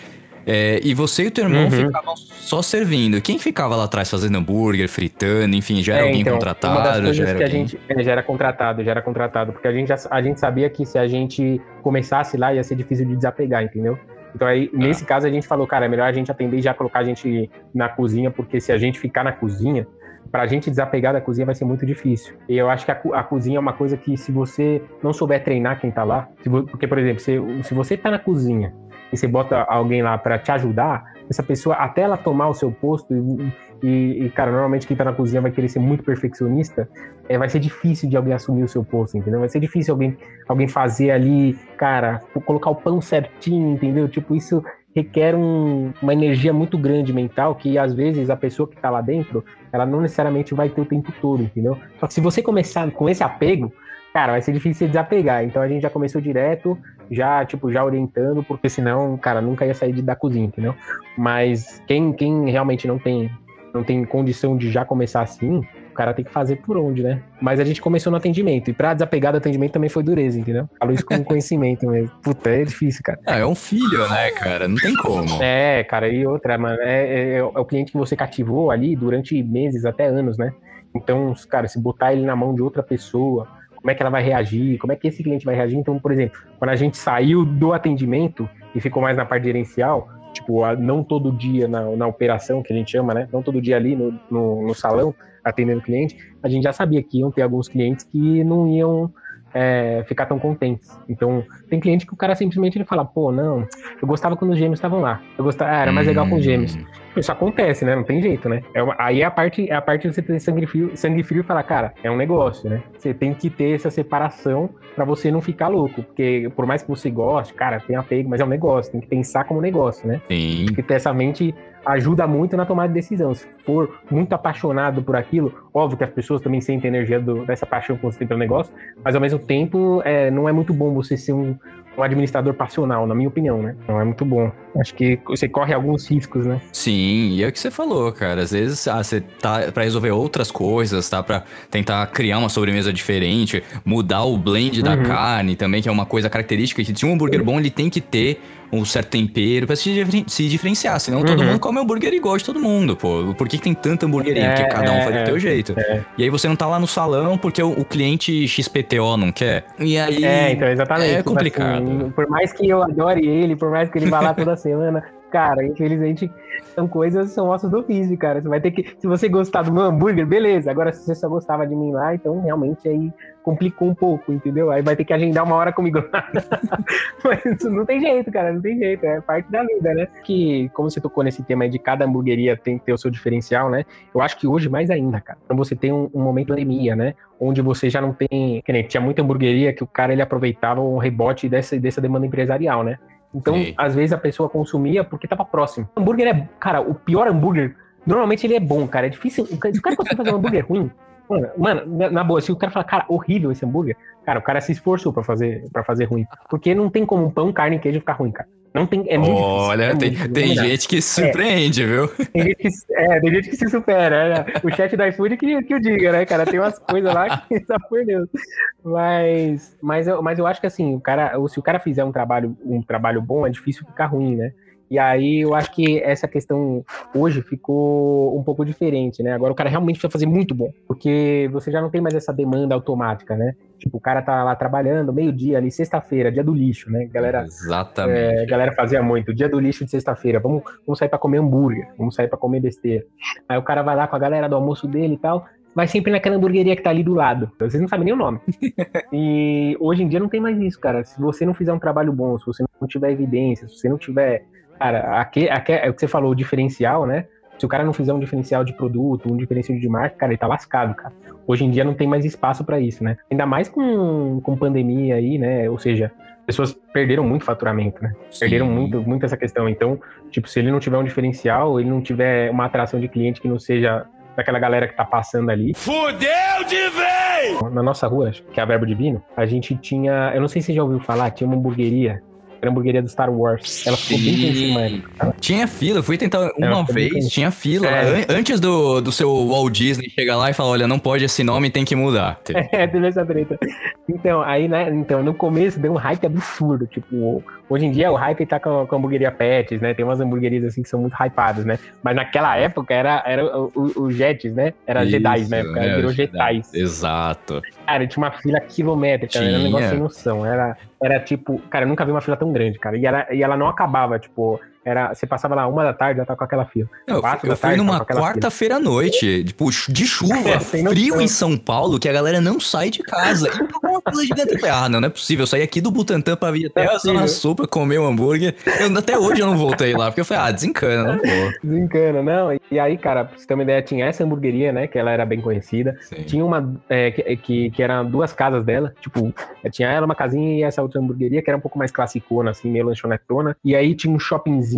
[SPEAKER 1] É, e você e o teu irmão
[SPEAKER 3] Uhum.
[SPEAKER 1] ficavam só servindo. Quem ficava lá atrás fazendo hambúrguer, fritando, enfim, já era
[SPEAKER 3] É,
[SPEAKER 1] alguém
[SPEAKER 3] então, Uma das
[SPEAKER 1] contratado?
[SPEAKER 3] coisas
[SPEAKER 1] Já era
[SPEAKER 3] que a
[SPEAKER 1] alguém...
[SPEAKER 3] gente é, já era contratado, já era contratado, porque a gente, a gente sabia que se a gente começasse lá ia ser difícil de desapegar, entendeu? Então aí, nesse caso, a gente falou, cara, é melhor a gente atender e já colocar a gente na cozinha, porque se a gente ficar na cozinha, pra gente desapegar da cozinha vai ser muito difícil. E eu acho que a, a cozinha é uma coisa que se você não souber treinar quem tá lá, vo- porque, por exemplo, se, se você tá na cozinha e você bota alguém lá pra te ajudar, essa pessoa, até ela tomar o seu posto, e, e, cara, normalmente quem tá na cozinha vai querer ser muito perfeccionista, é, vai ser difícil de alguém assumir o seu posto, entendeu? Vai ser difícil alguém, alguém fazer ali, cara, colocar o pão certinho, entendeu? Tipo, isso, requer um- uma energia muito grande mental que às vezes a pessoa que tá lá dentro, ela não necessariamente vai ter o tempo todo, entendeu? Só que se você começar com esse apego, cara, vai ser difícil desapegar. Então a gente já começou direto, já, tipo, já orientando, porque senão, cara, nunca ia sair de- da cozinha, entendeu? Mas quem, quem realmente não tem, não tem condição de já começar assim, o cara tem que fazer por onde, né? Mas a gente começou no atendimento. E pra desapegar do atendimento também foi dureza, entendeu? Falo isso com conhecimento mesmo. Puta, é difícil, cara.
[SPEAKER 1] Ah, é um filho, né, cara? Não tem como.
[SPEAKER 3] É, cara, e outra, mano, é, é- é o cliente que você cativou ali durante meses, até anos, né? Então, cara, se botar ele na mão de outra pessoa, como é que ela vai reagir? Como é que esse cliente vai reagir? Então, por exemplo, quando a gente saiu do atendimento e ficou mais na parte gerencial, tipo, não todo dia na, na operação, que a gente chama, né? Não todo dia ali no, no, no salão, atendendo o cliente, a gente já sabia que iam ter alguns clientes que não iam é, ficar tão contentes. Então, tem cliente que o cara simplesmente ele fala, pô, não, eu gostava quando os gêmeos estavam lá. Eu gostava, ah, era mais legal com os gêmeos.
[SPEAKER 1] Hum,
[SPEAKER 3] Isso acontece, né? Não tem jeito, né? É uma- aí é a parte, é a parte de você ter sangue frio, sangue frio e falar, cara, é um negócio, né? Você tem que ter essa separação pra você não ficar louco. Porque por mais que você goste, cara, tem apego, mas é um negócio, tem que pensar como negócio, né?
[SPEAKER 1] Sim.
[SPEAKER 3] Porque ter essa mente ajuda muito na tomada de decisão. Se for muito apaixonado por aquilo, óbvio que as pessoas também sentem a energia do- dessa paixão que você tem pelo negócio, mas ao mesmo tempo é, não é muito bom você ser um, um administrador passional, na minha opinião, né? Não é muito bom. Acho que você corre alguns riscos, né?
[SPEAKER 1] Sim, e é o que você falou, cara. Às vezes ah, você tá pra resolver outras coisas, tá? Pra tentar criar uma sobremesa diferente, mudar o blend da
[SPEAKER 3] Uhum.
[SPEAKER 1] carne também, que é uma coisa característica que de um hambúrguer bom ele tem que ter um certo tempero pra se, se diferenciar. Senão todo
[SPEAKER 3] Uhum.
[SPEAKER 1] mundo come hambúrguer igual de todo mundo, pô. Por que, que tem tanta hamburgueria?
[SPEAKER 3] É,
[SPEAKER 1] Porque cada um
[SPEAKER 3] é,
[SPEAKER 1] faz do
[SPEAKER 3] é,
[SPEAKER 1] teu jeito.
[SPEAKER 3] é.
[SPEAKER 1] E aí você não tá lá no salão porque o, o cliente XPTO não quer. E aí.
[SPEAKER 3] É, então, exatamente.
[SPEAKER 1] É complicado.
[SPEAKER 3] assim, por mais que eu adore ele, por mais que ele vá lá toda semana, cara, infelizmente são coisas, são ossos do ofício, cara. Você vai ter que. Se você gostar do meu hambúrguer, beleza. Agora, se você só gostava de mim lá, então realmente aí complicou um pouco, entendeu? Aí vai ter que agendar uma hora comigo. Mas não tem jeito, cara, não tem jeito. É parte da vida, né? Que, como você tocou nesse tema aí de cada hamburgueria tem que ter o seu diferencial, né? Eu acho que hoje mais ainda, cara. Então você tem um, um momento de pandemia, né? onde você já não tem. Que nem, tinha muita hamburgueria que o cara ele aproveitava um rebote dessa, dessa demanda empresarial, né? Então,
[SPEAKER 1] Sim.
[SPEAKER 3] às vezes a pessoa consumia porque tava próximo. O hambúrguer é. Cara, o pior hambúrguer, normalmente ele é bom, cara. É difícil. Se o cara conseguir fazer um hambúrguer ruim. Mano, mano, na, boa, se o cara falar, cara, horrível esse hambúrguer, cara, o cara se esforçou pra fazer, pra fazer ruim. Porque não tem como um pão, carne e queijo ficar ruim, cara. Não tem. É muito difícil,
[SPEAKER 1] Olha,
[SPEAKER 3] é
[SPEAKER 1] tem,
[SPEAKER 3] muito difícil,
[SPEAKER 1] tem
[SPEAKER 3] não dá.
[SPEAKER 1] gente que se surpreende, viu?
[SPEAKER 3] Tem gente que, é, tem gente que se supera, né? O chat do iFood que, que o diga, né, cara? Tem umas coisas lá que, só por Deus. Mas, mas, eu, mas eu acho que assim, o cara, se o cara fizer um trabalho, um trabalho bom, é difícil ficar ruim, né? E aí eu acho que essa questão hoje ficou um pouco diferente, né? Agora o cara realmente precisa fazer muito bom, porque você já não tem mais essa demanda automática, né? Tipo, o cara tá lá trabalhando, meio-dia ali, sexta-feira, dia do lixo, né? Galera,
[SPEAKER 1] Exatamente.
[SPEAKER 3] é, galera fazia muito, dia do lixo de sexta-feira, vamos, vamos sair pra comer hambúrguer, vamos sair pra comer besteira. Aí o cara vai lá com a galera do almoço dele e tal, vai sempre naquela hamburgueria que tá ali do lado. Vocês não sabem nem o nome. e hoje em dia não tem mais isso, cara. Se você não fizer um trabalho bom, se você não tiver evidência, se você não tiver. Cara, aqui, aqui é o que você falou, o diferencial, né? Se o cara não fizer um diferencial de produto, um diferencial de marca, cara, ele tá lascado, cara. Hoje em dia não tem mais espaço pra isso, né? Ainda mais com, com pandemia aí, né? Ou seja, pessoas perderam muito faturamento, né? Perderam
[SPEAKER 1] Sim.
[SPEAKER 3] muito, muito essa questão. Então, tipo, se ele não tiver um diferencial, ele não tiver uma atração de cliente que não seja daquela galera que tá passando ali.
[SPEAKER 5] Fudeu de vez!
[SPEAKER 3] Na nossa rua, que é a Verbo Divino, a gente tinha. Eu não sei se você já ouviu falar, tinha uma hamburgueria. Era a hamburgueria do Star Wars. Ela ficou bem conhecida.
[SPEAKER 1] Tinha fila, eu fui tentar uma vez, tinha fila.
[SPEAKER 3] É.
[SPEAKER 1] An- Antes do, do seu Walt Disney chegar lá e falar, olha, não pode esse nome, tem que mudar.
[SPEAKER 3] É, teve essa treta. Então, aí, né, então, no começo deu um hype absurdo, tipo, hoje em dia o hype tá com, com a hamburgueria Pets, né, tem umas hamburguerias assim que são muito hypadas, né, mas naquela época era, era o, o, Jets, né, era Jedi
[SPEAKER 1] Isso,
[SPEAKER 3] na época,
[SPEAKER 1] é,
[SPEAKER 3] virou
[SPEAKER 1] Jedi.
[SPEAKER 3] Jedi.
[SPEAKER 1] Exato.
[SPEAKER 3] Cara, tinha uma fila quilométrica, era um negócio
[SPEAKER 1] Tinha.
[SPEAKER 3] sem noção, era, era tipo, cara, eu nunca vi uma fila tão grande, cara, e, era, e ela não acabava, tipo, era, você passava lá uma da tarde, já tá com aquela fila.
[SPEAKER 1] Eu,
[SPEAKER 3] Quatro
[SPEAKER 1] eu
[SPEAKER 3] da
[SPEAKER 1] fui
[SPEAKER 3] tarde,
[SPEAKER 1] numa
[SPEAKER 3] com aquela
[SPEAKER 1] quarta-feira à noite, tipo, de chuva,
[SPEAKER 3] noção.
[SPEAKER 1] frio em São Paulo, que a galera não sai de casa. E tava uma fila gigante. Eu falei, ah, não, não é possível. Eu saí aqui do Butantã pra vir até
[SPEAKER 3] é
[SPEAKER 1] a Zona
[SPEAKER 3] possível.
[SPEAKER 1] Sul pra comer um hambúrguer. Eu, até hoje eu não voltei lá, porque eu falei, ah, desencana, não vou.
[SPEAKER 3] Desencana, não. E aí, cara, pra você ter uma ideia, tinha essa hamburgueria, né? Que ela era bem conhecida.
[SPEAKER 1] Sim.
[SPEAKER 3] Tinha uma é, que, que, que eram duas casas dela. Tipo, tinha ela uma casinha e essa outra hamburgueria, que era um pouco mais classicona, assim, meio lanchonetona. E aí tinha um shoppingzinho,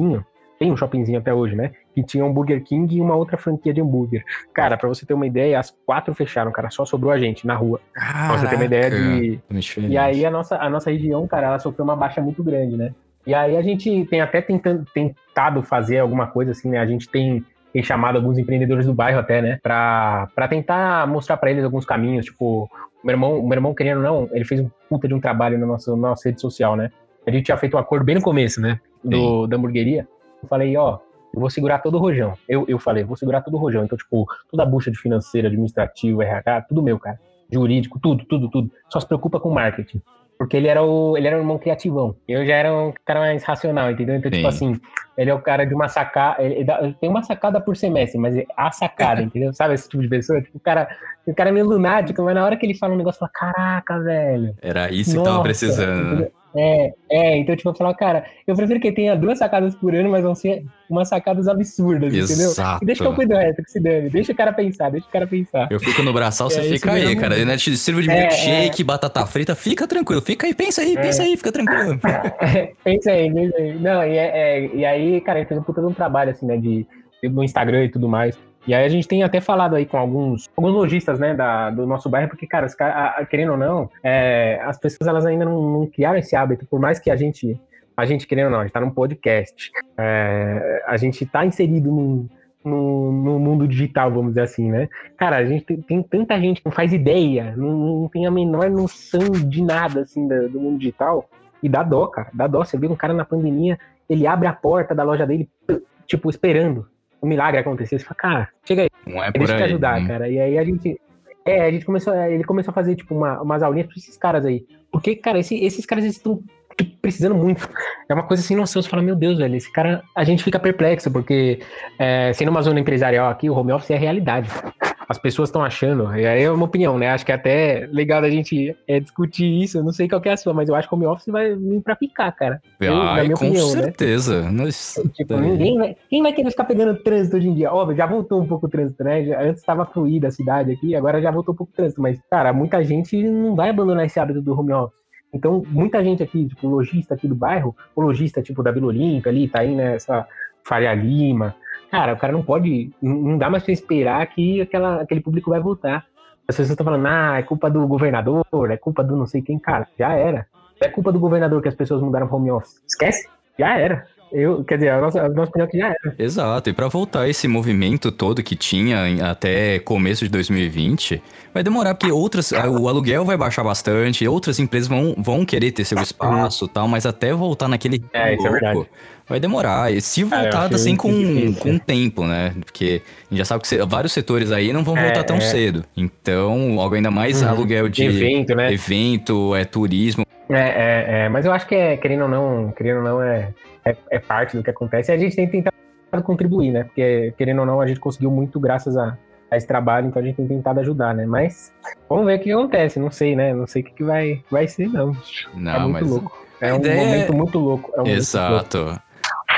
[SPEAKER 3] tem um shoppingzinho até hoje, né? Que tinha um Burger King e uma outra franquia de hambúrguer. Cara, pra você ter uma ideia, as quatro fecharam, cara. Só sobrou a gente na rua. Pra você ter uma ideia de. E aí a nossa, a nossa região, cara, ela sofreu uma baixa muito grande, né? E aí a gente tem até tentando, tentado fazer alguma coisa assim, né? A gente tem, tem chamado alguns empreendedores do bairro até, né? Pra, pra tentar mostrar pra eles alguns caminhos. Tipo, o meu irmão, o meu irmão querendo ou não, ele fez um puta de um trabalho na nossa, na nossa rede social, né? A gente tinha feito um acordo bem no começo, né? Do, da hamburgueria. Eu falei, ó, eu vou segurar todo o rojão. Eu, eu falei, vou segurar todo o rojão. Então, tipo, toda a bucha de financeiro, administrativo, RH, tudo meu, cara. Jurídico, tudo, tudo, tudo. Só se preocupa com marketing. Porque ele era o, ele era um irmão criativão. Eu já era um cara mais racional, entendeu? Então, tipo
[SPEAKER 1] Sim.
[SPEAKER 3] assim, ele é o cara de uma sacada. Ele, ele tem uma sacada por semestre, mas é a sacada, entendeu? Sabe esse tipo de pessoa? Tipo, o cara, o cara é meio lunático, mas na hora que ele fala um negócio, fala: Caraca, velho.
[SPEAKER 1] Era isso que tava
[SPEAKER 3] Nossa,
[SPEAKER 1] precisando.
[SPEAKER 3] entendeu? É, é, então, tipo, eu falo, cara, eu prefiro que tenha duas sacadas por ano, mas vão ser umas sacadas absurdas, entendeu?
[SPEAKER 1] Exato.
[SPEAKER 3] E deixa que eu cuido do resto, que se dane. Deixa o cara pensar, deixa o cara pensar.
[SPEAKER 1] Eu fico no braçal, você
[SPEAKER 3] É, isso
[SPEAKER 1] fica aí,
[SPEAKER 3] mesmo.
[SPEAKER 1] cara. Né? Te sirvo de
[SPEAKER 3] É,
[SPEAKER 1] milkshake, batata frita, fica tranquilo. Fica aí, pensa aí, pensa aí, fica tranquilo.
[SPEAKER 3] pensa aí, pensa aí. Não, e, é- é- e aí, cara, gente fez um puta de um trabalho, assim, né, de, no Instagram e tudo mais. E aí a gente tem até falado aí com alguns, alguns lojistas, né, da, do nosso bairro, porque, cara, os a- a- querendo ou não, é, as pessoas, elas ainda não, não criaram esse hábito, por mais que a gente, a gente querendo ou não, a gente tá num podcast, é, a gente tá inserido num, no, no mundo digital, vamos dizer assim, né? Cara, a gente tem, tem tanta gente que não faz ideia, não, não tem a menor noção de nada, assim, da- do, mundo digital, e dá dó, cara, dá dó. Você vê um cara na pandemia, ele abre a porta da loja dele, tipo, esperando um milagre acontecer. Você fala, cara, chega aí,
[SPEAKER 1] Não é
[SPEAKER 3] deixa eu te ajudar,
[SPEAKER 1] né?
[SPEAKER 3] cara. E aí a gente. É, a gente começou, ele começou a fazer, tipo, uma, umas aulinhas pra esses caras aí. Porque, cara, esse- esses caras estão precisando muito. É uma coisa sem noção. Você fala, meu Deus, velho, esse cara. A gente fica perplexo, porque é, sendo uma zona empresarial aqui, o home office é a realidade. As pessoas estão achando, e aí é uma opinião, né? Acho que é até legal da gente é, discutir isso. Eu não sei qual que é a sua, mas eu acho que o home office vai vir pra ficar, cara. Eu,
[SPEAKER 1] Ai, com
[SPEAKER 3] opinião, né?
[SPEAKER 1] certeza. Nós-
[SPEAKER 3] Tipo, ninguém vai, quem vai querer ficar pegando trânsito hoje em dia? Óbvio, já voltou um pouco o trânsito, né? Já- antes estava fluída a cidade aqui, agora já voltou um pouco o trânsito. Mas, cara, muita gente não vai abandonar esse hábito do home office. Então, muita gente aqui, tipo, lojista aqui do bairro, o lojista, tipo, da Vila Olímpia ali, tá aí nessa Faria Lima. Cara, o cara não pode, não dá mais pra esperar que aquela, aquele público vai voltar. As pessoas estão falando, ah, é culpa do governador, é culpa do não sei quem. Cara, já era. É culpa do governador que as pessoas mudaram pro home office. Esquece. Já era. Eu, quer dizer, a nossa, a nossa opinião é que já era.
[SPEAKER 1] Exato, e pra voltar esse movimento todo que tinha até começo de 2020, vai demorar, porque outras, o aluguel vai baixar bastante, outras empresas vão, vão querer ter seu espaço e tal, mas até voltar naquele
[SPEAKER 3] É, isso é verdade.
[SPEAKER 1] vai demorar. E se
[SPEAKER 3] eu
[SPEAKER 1] voltar
[SPEAKER 3] acho
[SPEAKER 1] assim com,
[SPEAKER 3] difícil.
[SPEAKER 1] com tempo, né? Porque a gente já sabe que vários setores aí não vão voltar
[SPEAKER 3] É,
[SPEAKER 1] tão
[SPEAKER 3] é.
[SPEAKER 1] cedo. Então, algo ainda mais
[SPEAKER 3] Uhum.
[SPEAKER 1] aluguel de
[SPEAKER 3] Evento, né?
[SPEAKER 1] evento, é turismo.
[SPEAKER 3] É, é, é, mas eu acho que é, querendo ou não, querendo ou não, é, é, é parte do que acontece. E a gente tem tentado contribuir, né? Porque, querendo ou não, a gente conseguiu muito graças a, a esse trabalho, então a gente tem tentado ajudar, né? Mas vamos ver o que acontece, não sei, né? Não sei o que, que vai, vai ser, não.
[SPEAKER 1] Não,
[SPEAKER 3] é muito
[SPEAKER 1] mas
[SPEAKER 3] louco. É um
[SPEAKER 1] ideia é-
[SPEAKER 3] momento muito louco. É um momento louco.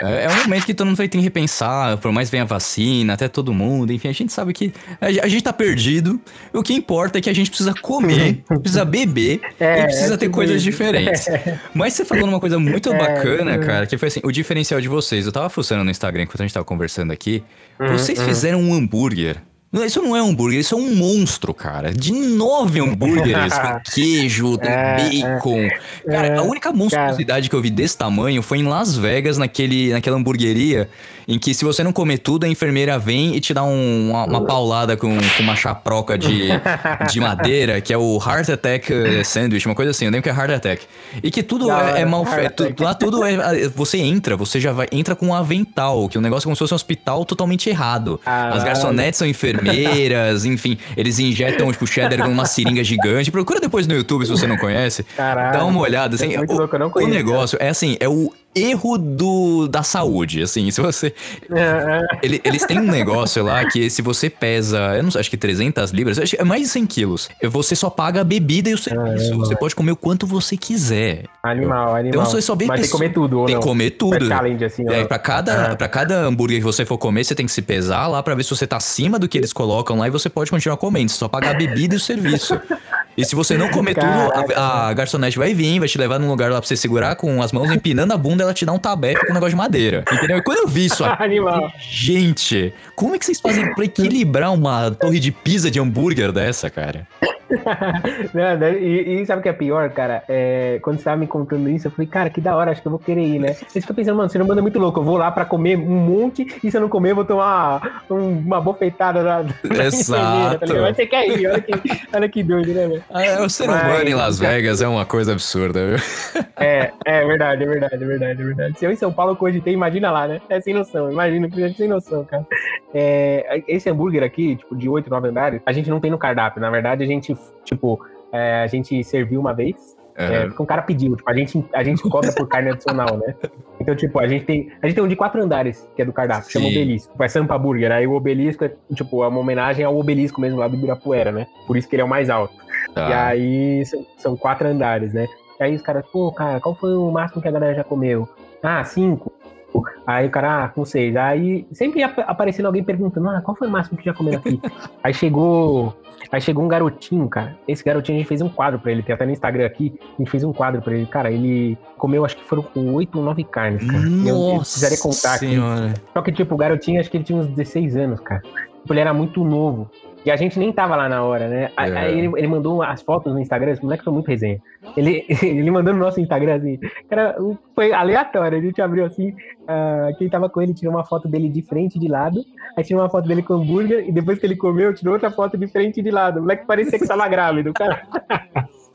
[SPEAKER 1] É, é um momento que todo mundo vai ter que repensar, por mais venha a vacina, até todo mundo, enfim, a gente sabe que a, a gente tá perdido. O que importa é que a gente precisa comer, precisa beber
[SPEAKER 3] É,
[SPEAKER 1] e precisa
[SPEAKER 3] é
[SPEAKER 1] ter coisas diferentes. Mas você falou numa coisa muito
[SPEAKER 3] É,
[SPEAKER 1] bacana,
[SPEAKER 3] é.
[SPEAKER 1] cara, que foi assim, o diferencial de vocês. Eu tava fuçando no Instagram enquanto a gente tava conversando aqui.
[SPEAKER 3] Uhum,
[SPEAKER 1] Vocês fizeram um hambúrguer. Isso não é um hambúrguer, isso é um monstro, cara. De nove hambúrgueres com queijo, tem
[SPEAKER 3] É,
[SPEAKER 1] bacon. Cara,
[SPEAKER 3] é,
[SPEAKER 1] a única monstruosidade que eu vi desse tamanho foi em Las Vegas, naquele, naquela hamburgueria, em que se você não comer tudo, a enfermeira vem e te dá um- uma, uma paulada com, com uma chaproca de, de madeira, que é o Heart Attack eh, Sandwich, uma coisa assim, eu lembro que é Heart Attack. E que tudo
[SPEAKER 3] Da
[SPEAKER 1] é, é mal feito. Lá tudo é. Você entra, você já vai. Entra com um avental, que o negócio é como se fosse um hospital totalmente errado. As
[SPEAKER 3] Caralho.
[SPEAKER 1] garçonetes são enfermeiras, enfim, eles injetam, tipo, cheddar com uma seringa gigante. Procura depois no YouTube se você não conhece.
[SPEAKER 3] Caralho.
[SPEAKER 1] Dá uma olhada, assim.
[SPEAKER 3] É muito
[SPEAKER 1] o,
[SPEAKER 3] louco, eu não
[SPEAKER 1] o
[SPEAKER 3] conheço,
[SPEAKER 1] negócio é assim, é o erro do, da saúde, assim, se você...
[SPEAKER 3] É, é.
[SPEAKER 1] Ele- eles têm um negócio lá que se você pesa, eu não sei, acho que 300 libras, acho que é mais de 100 quilos, você só paga a bebida e o serviço. Você pode comer o quanto você quiser.
[SPEAKER 3] Animal, animal.
[SPEAKER 1] Então você só vê
[SPEAKER 3] Mas tem que comer tudo, ou
[SPEAKER 1] Tem que comer tudo.
[SPEAKER 3] É challenge, assim,
[SPEAKER 1] É, pra cada,
[SPEAKER 3] Ah.
[SPEAKER 1] pra cada hambúrguer que você for comer, você tem que se pesar lá pra ver se você tá acima do que eles colocam lá e você pode continuar comendo. Você só paga a bebida e o serviço. E se você não comer
[SPEAKER 3] Caraca.
[SPEAKER 1] tudo, a, a garçonete vai vir, vai te levar num lugar lá pra você segurar com as mãos empinando a bunda, ela te dá um tabefe com um negócio de madeira. Entendeu? E quando eu vi isso aqui, gente, como é que vocês fazem pra equilibrar uma torre de pizza de hambúrguer dessa, cara?
[SPEAKER 3] Não, não, e, e sabe o que é pior, cara? É, quando você tava me contando isso, eu falei, cara, que da hora, acho que eu vou querer ir, né? Você fica pensando, mano, você não manda muito louco, eu vou lá pra comer um monte e se eu não comer, eu vou tomar um- uma bofetada da, da
[SPEAKER 1] Exato.
[SPEAKER 3] tá? Mas você quer ir, olha que, olha que doido, né, velho?
[SPEAKER 1] Ah, o ser humano
[SPEAKER 3] Mas-
[SPEAKER 1] em Las Vegas é uma coisa absurda, viu?
[SPEAKER 3] É, é verdade, é verdade, é verdade, é verdade. Se eu em São Paulo cogitei, imagina lá, né? É sem noção, imagina é sem noção, cara. É, esse hambúrguer aqui, tipo, de 8, 9 andares, a gente não tem no cardápio. Na verdade, a gente, tipo, é, a gente serviu uma vez, é,
[SPEAKER 1] É.
[SPEAKER 3] porque um cara pediu, tipo, a gente, a gente cobra por carne adicional, né? Então, tipo, a gente tem. A gente tem um de quatro andares, que é do cardápio, chama
[SPEAKER 1] Sim.
[SPEAKER 3] Obelisco. Vai Sampa Burger. Aí o obelisco é, tipo, é uma homenagem ao obelisco mesmo lá do Ibirapuera, né? Por isso que ele é o mais alto.
[SPEAKER 1] Tá.
[SPEAKER 3] E aí são, são quatro andares, né? E aí os caras, pô, cara, qual foi o máximo que a galera já comeu? Ah, cinco. Aí o cara, ah, com. Aí sempre ia ap- aparecendo alguém perguntando, ah, qual foi o máximo que já comeu aqui? aí chegou. Aí chegou um garotinho, cara. Esse garotinho a gente fez um quadro pra ele. Tem até no Instagram aqui. A gente fez um quadro pra ele. Cara, ele comeu, acho que foram com oito ou nove carnes, cara. Eu- eu precisaria contar aqui.
[SPEAKER 1] senhora.
[SPEAKER 3] Só que, tipo, o garotinho, acho que ele tinha uns 16 anos, cara. Tipo, ele era muito novo. E a gente nem tava lá na hora, né? Aí
[SPEAKER 1] É.
[SPEAKER 3] aí ele, ele mandou as fotos no Instagram, esse moleque foi muito resenha. Ele, ele mandou no nosso Instagram, assim, cara, foi aleatório. A gente abriu assim, ah, quem tava com ele tirou uma foto dele de frente e de lado, aí tirou uma foto dele com hambúrguer, e depois que ele comeu, tirou outra foto de frente e de lado. O moleque parecia que tava grávido, cara.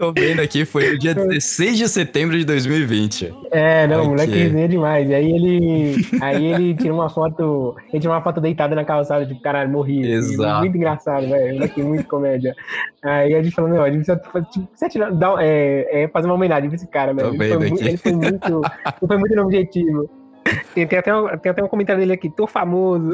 [SPEAKER 1] Tô vendo aqui, foi o dia 16 de setembro de 2020.
[SPEAKER 3] É, não,
[SPEAKER 1] Ok.
[SPEAKER 3] o moleque resenha demais. E aí ele. Aí ele tirou uma foto. Ele tirou uma foto deitada na calçada, tipo, caralho, morri.
[SPEAKER 1] Exato.
[SPEAKER 3] Muito engraçado, velho. Moleque, muito comédia. Aí a gente falou, meu, a gente precisa, tipo, precisa tirar, dar, é, é, fazer uma homenagem pra esse cara, velho. Ele foi, ele foi muito. ele foi muito no objetivo. Tem, tem até um, tem até um comentário dele aqui, tô famoso.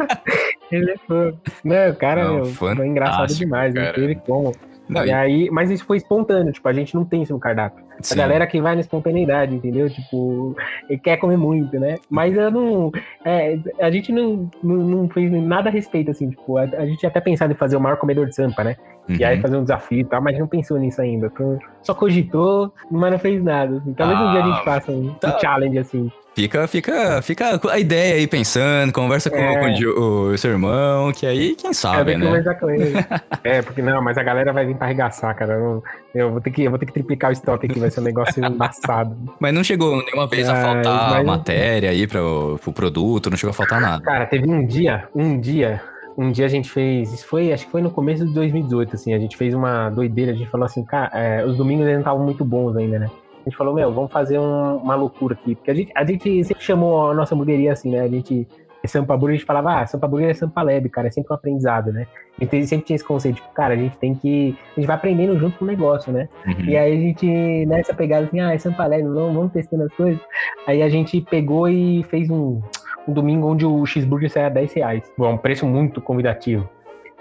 [SPEAKER 3] ele é fã. Não, o cara,
[SPEAKER 1] Não,
[SPEAKER 3] meu, foi engraçado demais, não
[SPEAKER 1] cara.
[SPEAKER 3] teve como.
[SPEAKER 1] Não,
[SPEAKER 3] E aí, mas isso foi espontâneo, tipo, a gente não tem isso no cardápio.
[SPEAKER 1] sim.
[SPEAKER 3] A galera que vai na espontaneidade, entendeu? Tipo, e quer comer muito, né? Mas eu não. é, a gente não, não, não fez nada a respeito, assim, tipo, a, a gente tinha até pensado em fazer o maior comedor de sampa, né? E aí
[SPEAKER 1] Uhum.
[SPEAKER 3] fazer um desafio e tal, mas não pensou nisso ainda. Então, só cogitou, mas não fez nada. assim. Talvez um dia a
[SPEAKER 1] Ah,
[SPEAKER 3] gente faça um, um
[SPEAKER 1] tá.
[SPEAKER 3] challenge, assim.
[SPEAKER 1] Fica, fica, fica a ideia aí pensando, conversa com,
[SPEAKER 3] É.
[SPEAKER 1] com o Gil- o, seu irmão, que aí, quem sabe,
[SPEAKER 3] que
[SPEAKER 1] né?
[SPEAKER 3] é, porque não, mas a galera vai vir pra arregaçar, cara. Eu, eu vou ter que, eu vou ter que triplicar o estoque aqui, vai ser um negócio embaçado.
[SPEAKER 1] Mas não chegou nenhuma vez a faltar
[SPEAKER 3] mas-
[SPEAKER 1] matéria aí pro, pro produto, não chegou a faltar nada.
[SPEAKER 3] Cara, teve um dia, um dia, um dia a gente fez, isso foi, acho que foi no começo de 2018, assim, a gente fez uma doideira, a gente falou assim, cara, é, os domingos ainda não estavam muito bons ainda, né? A gente falou, meu, vamos fazer um- uma loucura aqui, porque a gente, a gente sempre chamou a nossa hamburgueria assim, né? A gente, Sampa Burger, a gente falava, ah, Sampa Burger é Sampa Lab, cara, é sempre um aprendizado, né? A gente sempre tinha esse conceito, tipo, cara, a gente tem que, a gente vai aprendendo junto com o negócio, né?
[SPEAKER 1] Uhum.
[SPEAKER 3] E aí a gente, nessa pegada assim, ah, é Sampa Lab, vamos, vamos testando as coisas. Aí a gente pegou e fez um, um domingo onde o cheeseburger saia 10 reais. Bom, um preço muito convidativo.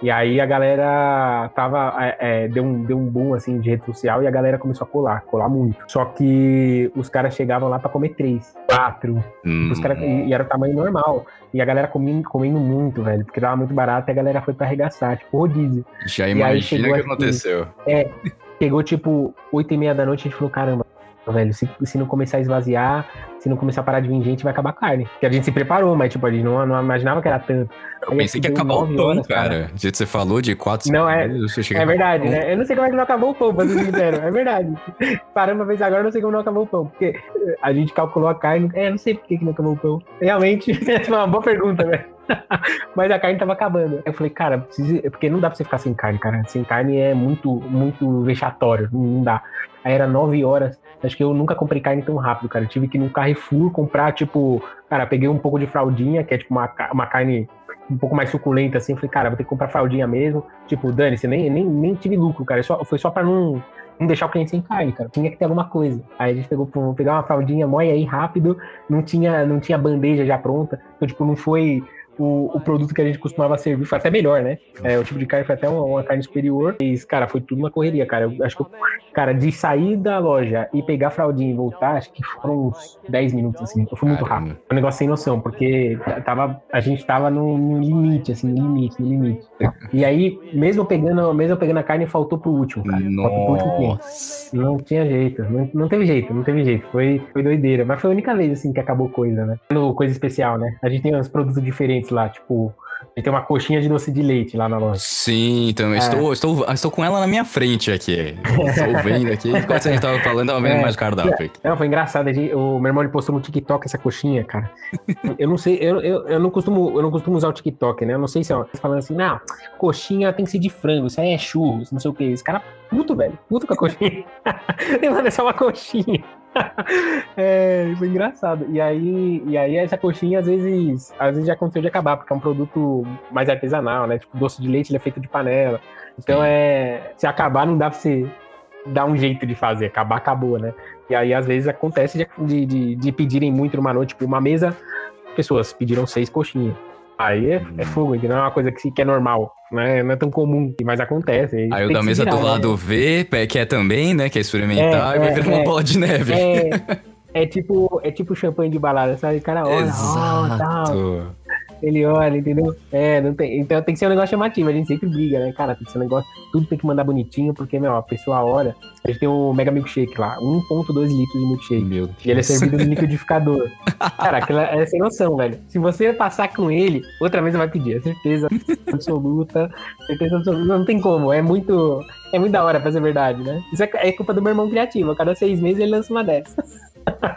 [SPEAKER 3] E aí a galera tava. é, é, deu, um, deu um boom assim de rede social e a galera começou a colar, colar muito. Só que os caras chegavam lá pra comer três, quatro.
[SPEAKER 1] Hum,
[SPEAKER 3] Os cara, e, e era o tamanho normal. E a galera comendo, comendo muito, velho, porque tava muito barato e a galera foi pra arregaçar, tipo rodízio.
[SPEAKER 1] já imagina o que aconteceu.
[SPEAKER 3] Chegou tipo 8 e meia da noite, a gente falou, caramba, velho, se, se não começar a esvaziar, se não começar a parar de vir gente, vai acabar a carne. Porque a gente se preparou, mas tipo, a gente não, não imaginava que era tanto.
[SPEAKER 1] Eu
[SPEAKER 3] Aí,
[SPEAKER 1] pensei que ia
[SPEAKER 3] deu
[SPEAKER 1] acabar o pão,
[SPEAKER 3] horas,
[SPEAKER 1] cara. Do jeito que você falou, de 4,
[SPEAKER 3] Não, é- É verdade, né? Eu não sei como é que não acabou o pão, sincero. É verdade. Parando pra pensar agora, eu não sei como não acabou o pão. Porque a gente calculou a carne. É, não sei por que que não acabou o pão. Realmente, essa foi uma boa pergunta, velho. Mas a carne tava acabando. Eu falei, cara, é porque não dá pra você ficar sem carne, cara. Sem carne é muito, muito vexatório. Não, dá. Aí era nove horas. Acho que eu nunca comprei carne tão rápido, cara. Eu tive que ir no Carrefour comprar, tipo. Cara, peguei um pouco de fraldinha, que é tipo uma, uma carne um pouco mais suculenta, assim. Falei, cara, vou ter que comprar fraldinha mesmo. Tipo, você nem, nem, nem tive lucro, cara. Só, foi só pra não, não deixar o cliente sem carne, cara. Tinha que ter alguma coisa. Aí a gente pegou, pegar uma fraldinha, moe aí rápido. Não tinha, não tinha bandeja já pronta. Então, tipo, não foi o, o produto que a gente costumava servir foi até melhor, né? É, o tipo de carne foi até uma, uma carne superior. E, cara, foi tudo uma correria, cara. Eu acho que, eu, cara, de sair da loja e pegar a fraldinha e voltar, acho que foram uns 10 minutos, assim. Foi muito
[SPEAKER 1] Caramba.
[SPEAKER 3] rápido. Foi um negócio sem noção, porque tava, a gente tava no, no limite, assim, no limite, no limite. E aí, mesmo pegando, mesmo pegando a carne, faltou pro último, cara. Faltou pro último cliente. Não tinha jeito, não, não teve jeito, não teve jeito. Foi, foi doideira. Mas foi a única vez, assim, que acabou coisa, né? Coisa especial, né? A gente tem uns produtos diferentes lá, tipo, tem uma coxinha de doce de leite lá na loja.
[SPEAKER 1] Sim, então eu estou, estou, estou com ela na minha frente aqui. Estou vendo aqui. Enquanto a gente tava falando, tava vendo
[SPEAKER 3] É.
[SPEAKER 1] mais cardápio.
[SPEAKER 3] Não, foi engraçado. O meu irmão postou no TikTok essa coxinha, cara. Eu não sei, eu, eu, eu não costumo, eu não costumo usar o TikTok, né? Eu não sei se é falando assim, não, coxinha tem que ser de frango, isso aí é churros, não sei o que. Esse cara puto, velho, puto com a coxinha. Mano, é só uma coxinha. É, foi engraçado. E aí, e aí essa coxinha às vezes, às vezes já aconteceu de acabar, porque é um produto mais artesanal, né? Tipo, doce de leite ele é feito de panela. Então
[SPEAKER 1] Sim.
[SPEAKER 3] é, se acabar não dá pra você dar um jeito de fazer, acabar acabou, né? E aí às vezes acontece de, de, de- pedirem muito numa noite, tipo, uma mesa, pessoas pediram seis coxinhas. Aí é, é fogo, entendeu? É uma coisa que, que é normal, né? Não é tão comum, mas acontece.
[SPEAKER 1] Aí
[SPEAKER 3] tem
[SPEAKER 1] o da mesa
[SPEAKER 3] virar,
[SPEAKER 1] do
[SPEAKER 3] né?
[SPEAKER 1] lado vê, pé- quer também, né? Quer experimentar
[SPEAKER 3] É,
[SPEAKER 1] e vai
[SPEAKER 3] é,
[SPEAKER 1] virar uma
[SPEAKER 3] é.
[SPEAKER 1] bola de neve.
[SPEAKER 3] É, é tipo, é tipo champanhe de balada, sabe? O cara olha, ó, tal. Ele olha, entendeu? É, não tem, então tem que ser um negócio chamativo. A gente sempre briga, né? Cara, tem que ser um negócio. Tudo tem que mandar bonitinho, porque, meu, a pessoa olha. A gente tem o Mega Milkshake lá, 1,2 litros de milkshake.
[SPEAKER 1] Meu
[SPEAKER 3] E ele é
[SPEAKER 1] Deus.
[SPEAKER 3] servido no liquidificador. Cara, aquilo é sem noção, velho. Se você passar com ele, outra vez vai pedir. É certeza absoluta. Certeza absoluta. Não tem como. É muito. É muito da hora pra ser verdade, né? Isso é, é culpa do meu irmão criativo. A cada seis meses ele lança uma dessa.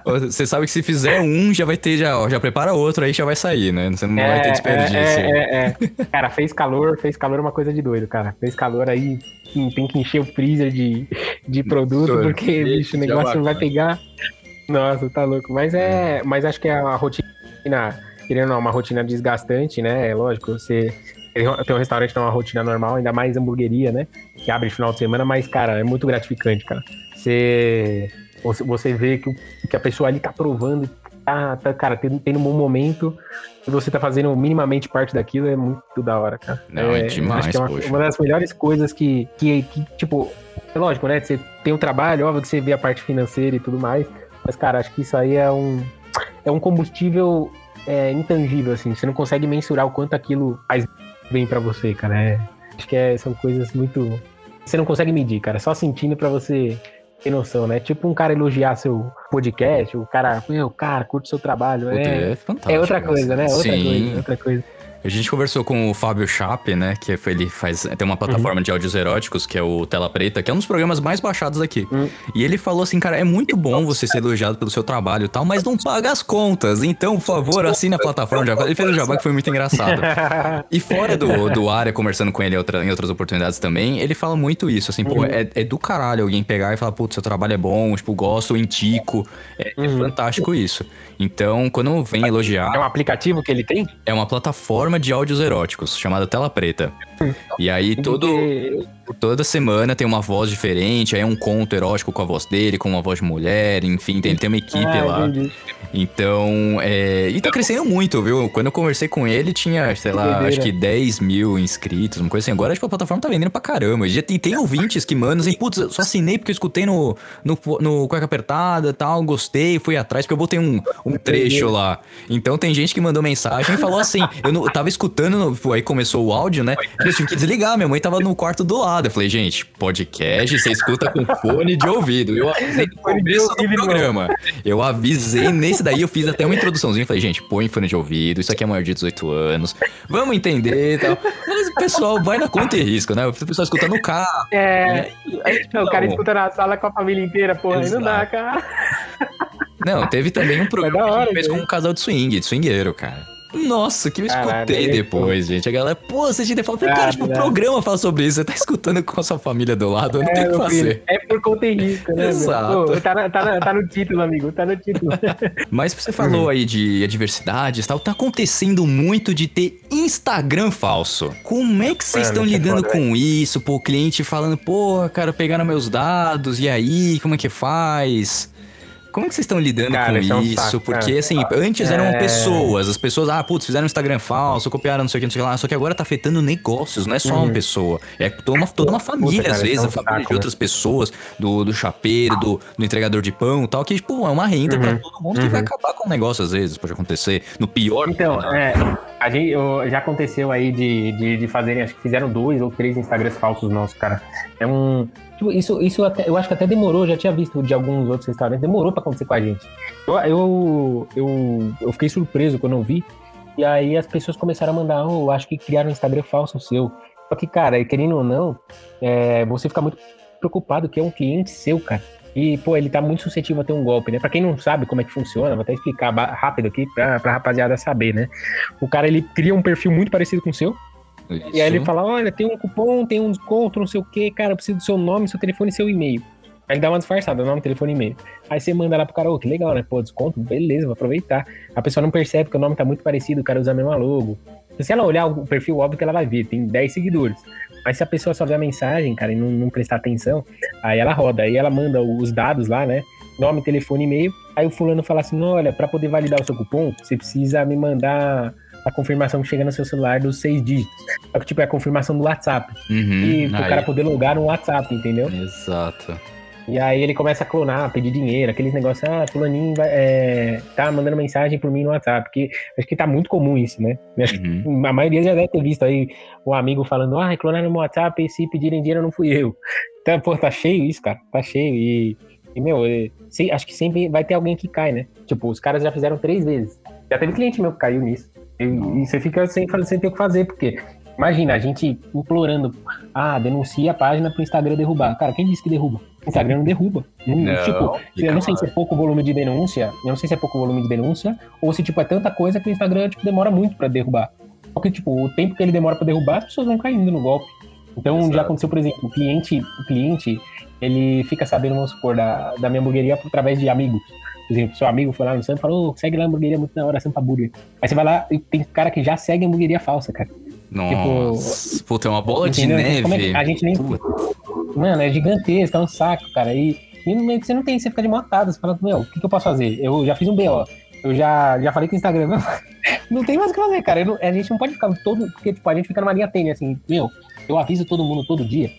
[SPEAKER 1] Você sabe que se fizer um, já vai ter, já, ó, já prepara outro, aí já vai sair, né? Você não vai ter desperdício.
[SPEAKER 3] É, é, é. Cara, fez calor, fez calor é uma coisa de doido, cara. Fez calor aí, tem que encher o freezer de, de produto,
[SPEAKER 1] Sorvete,
[SPEAKER 3] porque, bicho, o negócio não vai pegar. Nossa, tá louco. Mas é. Mas acho que é uma rotina, querendo ou não, uma rotina desgastante, né? É lógico, você. Ter um restaurante não é uma rotina normal, ainda mais hamburgueria, né? Que abre final de semana, mas, cara, é muito gratificante, cara. Você. Você, você vê que, que a pessoa ali tá provando, tá, tá cara, tendo, tendo um bom momento, e você tá fazendo minimamente parte daquilo, é muito da hora, cara.
[SPEAKER 1] Não, é demais,
[SPEAKER 3] acho que é uma, uma das melhores coisas que, que, que, tipo, é lógico, né? Você tem o trabalho, óbvio que você vê a parte financeira e tudo mais, mas, cara, acho que isso aí é um, é um combustível é, intangível, assim. Você não consegue mensurar o quanto aquilo faz bem pra você, cara. É, acho que é- são coisas muito. Você não consegue medir, cara. Só sentindo pra você ter noção, né? Tipo um cara elogiar seu podcast, o cara, meu, cara, curte seu trabalho. É,
[SPEAKER 1] é
[SPEAKER 3] é outra coisa, né? Outra
[SPEAKER 1] Sim.
[SPEAKER 3] coisa, outra coisa.
[SPEAKER 1] A gente conversou com o Fábio Chape, né? Que foi, ele faz. Tem uma plataforma de áudios eróticos, que é o Tela Preta, que é um dos programas mais baixados aqui.
[SPEAKER 3] Hum.
[SPEAKER 1] E ele falou assim, cara, é muito bom você ser elogiado pelo seu trabalho e tal, mas não paga as contas. Então, por favor, assine a plataforma de. Ele fez o Jabá que foi muito engraçado. E fora do, do área, conversando com ele em, outra- em outras oportunidades também, ele fala muito isso, assim, pô, é, é do caralho alguém pegar e falar, putz, seu trabalho é bom, tipo, gosto, indico. É, é fantástico isso. Então, quando vem elogiar.
[SPEAKER 3] É um aplicativo que ele tem?
[SPEAKER 1] É uma plataforma de áudios eróticos, chamada Tela Preta. E aí todo, toda semana tem uma voz diferente, aí é um conto erótico com a voz dele, com uma voz de mulher, enfim, tem, ele tem uma equipe
[SPEAKER 3] Ah,
[SPEAKER 1] lá.
[SPEAKER 3] entendi.
[SPEAKER 1] Então, é... E tá crescendo muito, viu? Quando eu conversei com ele, tinha, sei lá,
[SPEAKER 3] doideira.
[SPEAKER 1] acho que 10 mil inscritos, uma coisa assim. Agora, tipo, a plataforma tá vendendo pra caramba. Já tem, tem ouvintes que mandam assim, putz, eu só assinei porque eu escutei no, no, no Cueca Apertada e tal, gostei, fui atrás, porque eu botei um, um trecho lá. Então tem gente que mandou mensagem e falou assim, eu, não, eu tava escutando, no- pô, aí começou o áudio, né? Eu tive que desligar, minha mãe tava no quarto do lado. Eu falei, gente, podcast, você escuta com fone de ouvido. Eu avisei no começo do programa. Eu avisei nesse daí, eu fiz até uma introduçãozinha. Falei, gente, põe fone de ouvido, isso aqui é maior de 18 anos. Vamos entender e tal. Mas o pessoal vai na conta e risco, né? O pessoal escuta no carro.
[SPEAKER 3] É.
[SPEAKER 1] Aí,
[SPEAKER 3] O cara escuta na sala com a família inteira, porra, aí não dá,
[SPEAKER 1] Exato.
[SPEAKER 3] cara.
[SPEAKER 1] Não, teve também um programa
[SPEAKER 3] da
[SPEAKER 1] que a
[SPEAKER 3] hora,
[SPEAKER 1] gente fez com um casal de swing, de swingueiro, cara. Nossa, que eu
[SPEAKER 3] Caralho,
[SPEAKER 1] escutei
[SPEAKER 3] aí,
[SPEAKER 1] depois, gente. A galera, pô, você tinha falar, cara, tipo, o
[SPEAKER 3] né?
[SPEAKER 1] programa fala sobre isso, você tá escutando com a sua família do lado, não tenho o que
[SPEAKER 3] meu filho,
[SPEAKER 1] fazer.
[SPEAKER 3] é por conta e risco, né?
[SPEAKER 1] Exato.
[SPEAKER 3] Pô, tá, na- tá na- tá no título, amigo, tá no título.
[SPEAKER 1] Mas você falou aí de adversidade e tal, tá acontecendo muito de ter Instagram falso. Como é que vocês estão
[SPEAKER 3] é
[SPEAKER 1] lidando
[SPEAKER 3] foda,
[SPEAKER 1] com isso? Pô, o cliente falando, pô, cara, pegaram meus dados, e aí, como é que faz? Como é que vocês estão lidando
[SPEAKER 3] Cara,
[SPEAKER 1] com
[SPEAKER 3] isso é um
[SPEAKER 1] isso?
[SPEAKER 3] saco,
[SPEAKER 1] Porque,
[SPEAKER 3] cara.
[SPEAKER 1] assim, antes eram
[SPEAKER 3] É.
[SPEAKER 1] pessoas. As pessoas, ah, putz, fizeram um Instagram falso, copiaram não sei o que, não sei o que lá. Só que agora tá afetando negócios, não é só uma pessoa. É toda uma, toda uma família,
[SPEAKER 3] Uhum. cara,
[SPEAKER 1] às
[SPEAKER 3] isso
[SPEAKER 1] vezes,
[SPEAKER 3] é um
[SPEAKER 1] a família
[SPEAKER 3] saco,
[SPEAKER 1] de outras pessoas, do, do chapeiro, do, do entregador de pão e tal, que, tipo, é uma renda pra todo mundo que vai acabar com o negócio, às vezes, pode acontecer. No pior.
[SPEAKER 3] Uhum. Então,
[SPEAKER 1] né?
[SPEAKER 3] é, a gente, eu- já aconteceu aí de, de, de fazerem, acho que fizeram dois ou três Instagrams falsos nossos, cara. É um. Tipo, isso, isso até, eu acho que até demorou, já tinha visto de alguns outros restaurantes, demorou pra acontecer com a gente. Eu, eu, eu, eu fiquei surpreso quando eu vi. E aí as pessoas começaram a mandar, oh, eu acho que criaram um Instagram falso seu. Só que, cara, querendo ou não, é, você fica muito preocupado que é um cliente seu, cara. E, pô, ele tá muito suscetível a ter um golpe, né? Pra quem não sabe como é que funciona, vou até explicar rápido aqui pra, pra rapaziada saber, né? O cara, ele cria um perfil muito parecido com o seu, e aí ele fala, olha, tem um cupom, tem um desconto, não sei o que, cara, eu preciso do seu nome, seu telefone e seu e-mail. Aí ele dá uma disfarçada, nome, telefone e e-mail. Aí você manda lá pro cara, ô, que legal, né? Pô, desconto, beleza, vou aproveitar. A pessoa não percebe que o nome tá muito parecido, o cara usa a mesma logo. Se ela olhar o perfil, óbvio que ela vai ver, tem 10 seguidores. Mas se a pessoa só ver a mensagem, cara, e não, não prestar atenção, aí ela roda, aí ela manda os dados lá, né? Nome, telefone, e-mail. Aí o fulano fala assim: olha, pra poder validar o seu cupom, você precisa me mandar a confirmação que chega no seu celular dos seis dígitos. Só que, tipo, é a confirmação do WhatsApp.
[SPEAKER 1] Uhum,
[SPEAKER 3] E pro
[SPEAKER 1] aí.
[SPEAKER 3] cara poder logar no WhatsApp, entendeu?
[SPEAKER 1] Exato.
[SPEAKER 3] E aí ele começa a clonar, pedir dinheiro, aqueles negócios, ah, fulaninho vai, é, tá mandando mensagem por mim no WhatsApp, porque acho que tá muito comum isso, né?
[SPEAKER 1] Uhum.
[SPEAKER 3] a maioria já deve ter visto aí o amigo falando, ah, clonaram no WhatsApp e se pedirem dinheiro não fui eu. Então, pô, tá cheio isso, cara, tá cheio. E, e meu, é, se- acho que sempre vai ter alguém que cai, né? Tipo, os caras já fizeram três vezes. Já teve cliente meu que caiu nisso. E, e você fica sem, sem ter o que fazer, porque imagina, a gente implorando, ah, denuncia a página pro Instagram derrubar. Cara, quem disse que derruba? Instagram não derruba. Não,
[SPEAKER 1] Não,
[SPEAKER 3] tipo, eu não sei se é pouco volume de denúncia, eu não sei se é pouco volume de denúncia, ou se, tipo, é tanta coisa que o Instagram, tipo, demora muito pra derrubar. Porque, tipo, o tempo que ele demora pra derrubar, as pessoas vão caindo no golpe. Então,
[SPEAKER 1] Exato.
[SPEAKER 3] já aconteceu, por exemplo, o cliente, o cliente, ele fica sabendo, vamos supor, da, da minha hamburgueria através de amigos. Por exemplo, seu amigo foi lá no Sampa e falou, "Ô, segue lá a hamburgueria muito da hora, Sampa Burger. Aí você vai lá e tem cara que já segue a hamburgueria falsa, cara.
[SPEAKER 1] Nossa, puta, é uma bola de
[SPEAKER 3] Entendeu? Então, como é
[SPEAKER 1] neve.
[SPEAKER 3] que a gente nem. Mano, é gigantesco, é um saco, cara. E, e no meio que você não tem, você fica de mão atada. Você fala, meu, o que, que eu posso fazer? Eu já fiz um BO. Eu já, já falei com o Instagram. Não, não tem mais o que fazer, cara. Não- a gente não pode ficar todo. Porque, tipo, a gente fica numa linha tênue, assim, meu, eu aviso todo mundo todo dia.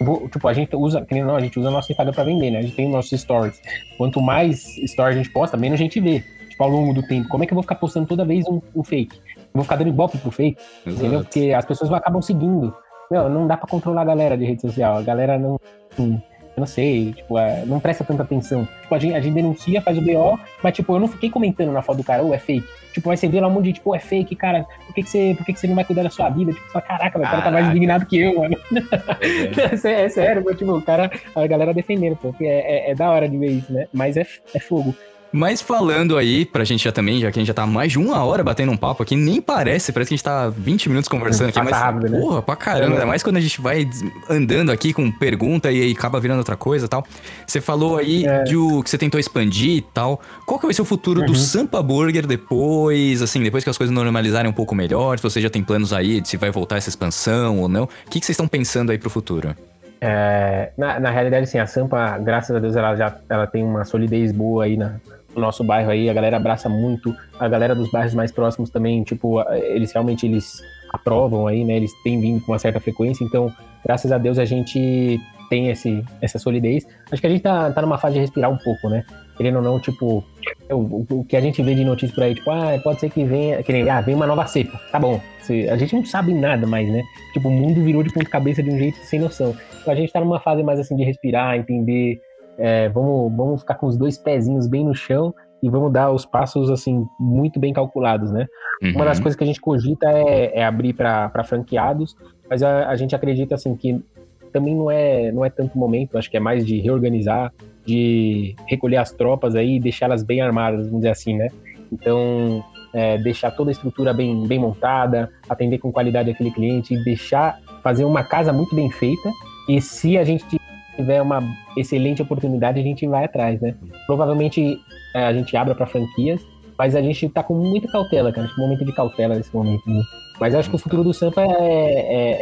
[SPEAKER 3] Vou- tipo, a gente usa, que nem não, a gente usa nosso Instagram pra vender, né? A gente tem nossos stories. Quanto mais stories a gente posta, menos a gente vê. Tipo, ao longo do tempo. Como é que eu vou ficar postando toda vez um, um fake? Eu vou ficar dando ibope pro fake. Entendeu?
[SPEAKER 1] Exato.
[SPEAKER 3] Porque as pessoas acabam seguindo. Meu, não dá pra controlar a galera de rede social. A galera não. não- eu não sei, tipo, é, não presta tanta atenção. Tipo, a gente, a gente denuncia, faz o BO, mas, tipo, eu não fiquei comentando na foto do cara, ô, é fake. Tipo, aí você vê lá um monte de, tipo, "Pô, é fake, cara, por que, que, você, por que, que você não vai cuidar da sua vida? Tipo, fala, caraca, meu, o cara tá mais indignado que eu, mano. é, sé- é sério, meu, tipo, o cara, a galera defendendo, pô, porque é, é, é da hora de ver isso, né? Mas é, é fogo.
[SPEAKER 1] Mas falando aí, pra gente já também, já que a gente já tá mais de uma hora batendo um papo aqui, nem parece, parece que a gente tá 20 minutos conversando aqui,
[SPEAKER 3] Passa
[SPEAKER 1] mas
[SPEAKER 3] rápido, né?
[SPEAKER 1] porra, pra caramba, ainda mais quando a gente vai andando aqui com pergunta e aí acaba virando outra coisa e tal. Você falou aí
[SPEAKER 3] É.
[SPEAKER 1] de o, que você tentou expandir e tal. Qual que vai ser o futuro
[SPEAKER 3] Uhum.
[SPEAKER 1] do Sampa Burger depois, assim, depois que as coisas normalizarem um pouco melhor, se você já tem planos aí de se vai voltar essa expansão ou não? O que, que vocês estão pensando aí pro futuro?
[SPEAKER 3] É, na, na realidade, sim, a Sampa, graças a Deus, ela já ela tem uma solidez boa aí na, no nosso bairro aí, a galera abraça muito, a galera dos bairros mais próximos também, tipo, eles realmente eles aprovam aí, né? Eles têm vindo com uma certa frequência, então, graças a Deus, a gente tem esse, essa solidez. Acho que a gente tá, tá numa fase de respirar um pouco, né? Querendo ou não, tipo, o, o- o que a gente vê de notícia por aí, tipo, ah, pode ser que venha, que nem, ah, vem uma nova cepa, tá bom. A gente não sabe nada mais, né? Tipo, o mundo virou de ponta cabeça de um jeito sem noção. Então a gente tá numa fase mais assim de respirar, entender, é, vamos, vamos ficar com os dois pezinhos bem no chão e vamos dar os passos, assim, muito bem calculados, né? Uma das
[SPEAKER 1] Uhum.
[SPEAKER 3] coisas que a gente cogita é, é abrir para franqueados, mas a, a gente acredita assim que também não é não é tanto momento, acho que é mais de reorganizar, de recolher as tropas aí e deixá-las bem armadas, vamos dizer assim, né? Então, é, deixar toda a estrutura bem, bem montada, atender com qualidade aquele cliente, deixar fazer uma casa muito bem feita e se a gente tiver uma excelente oportunidade, a gente vai atrás, né? Provavelmente é, a gente abra para franquias, mas a gente tá com muita cautela, cara. Acho que é um momento de cautela nesse momento. Né? Mas acho que o futuro do Sampa é,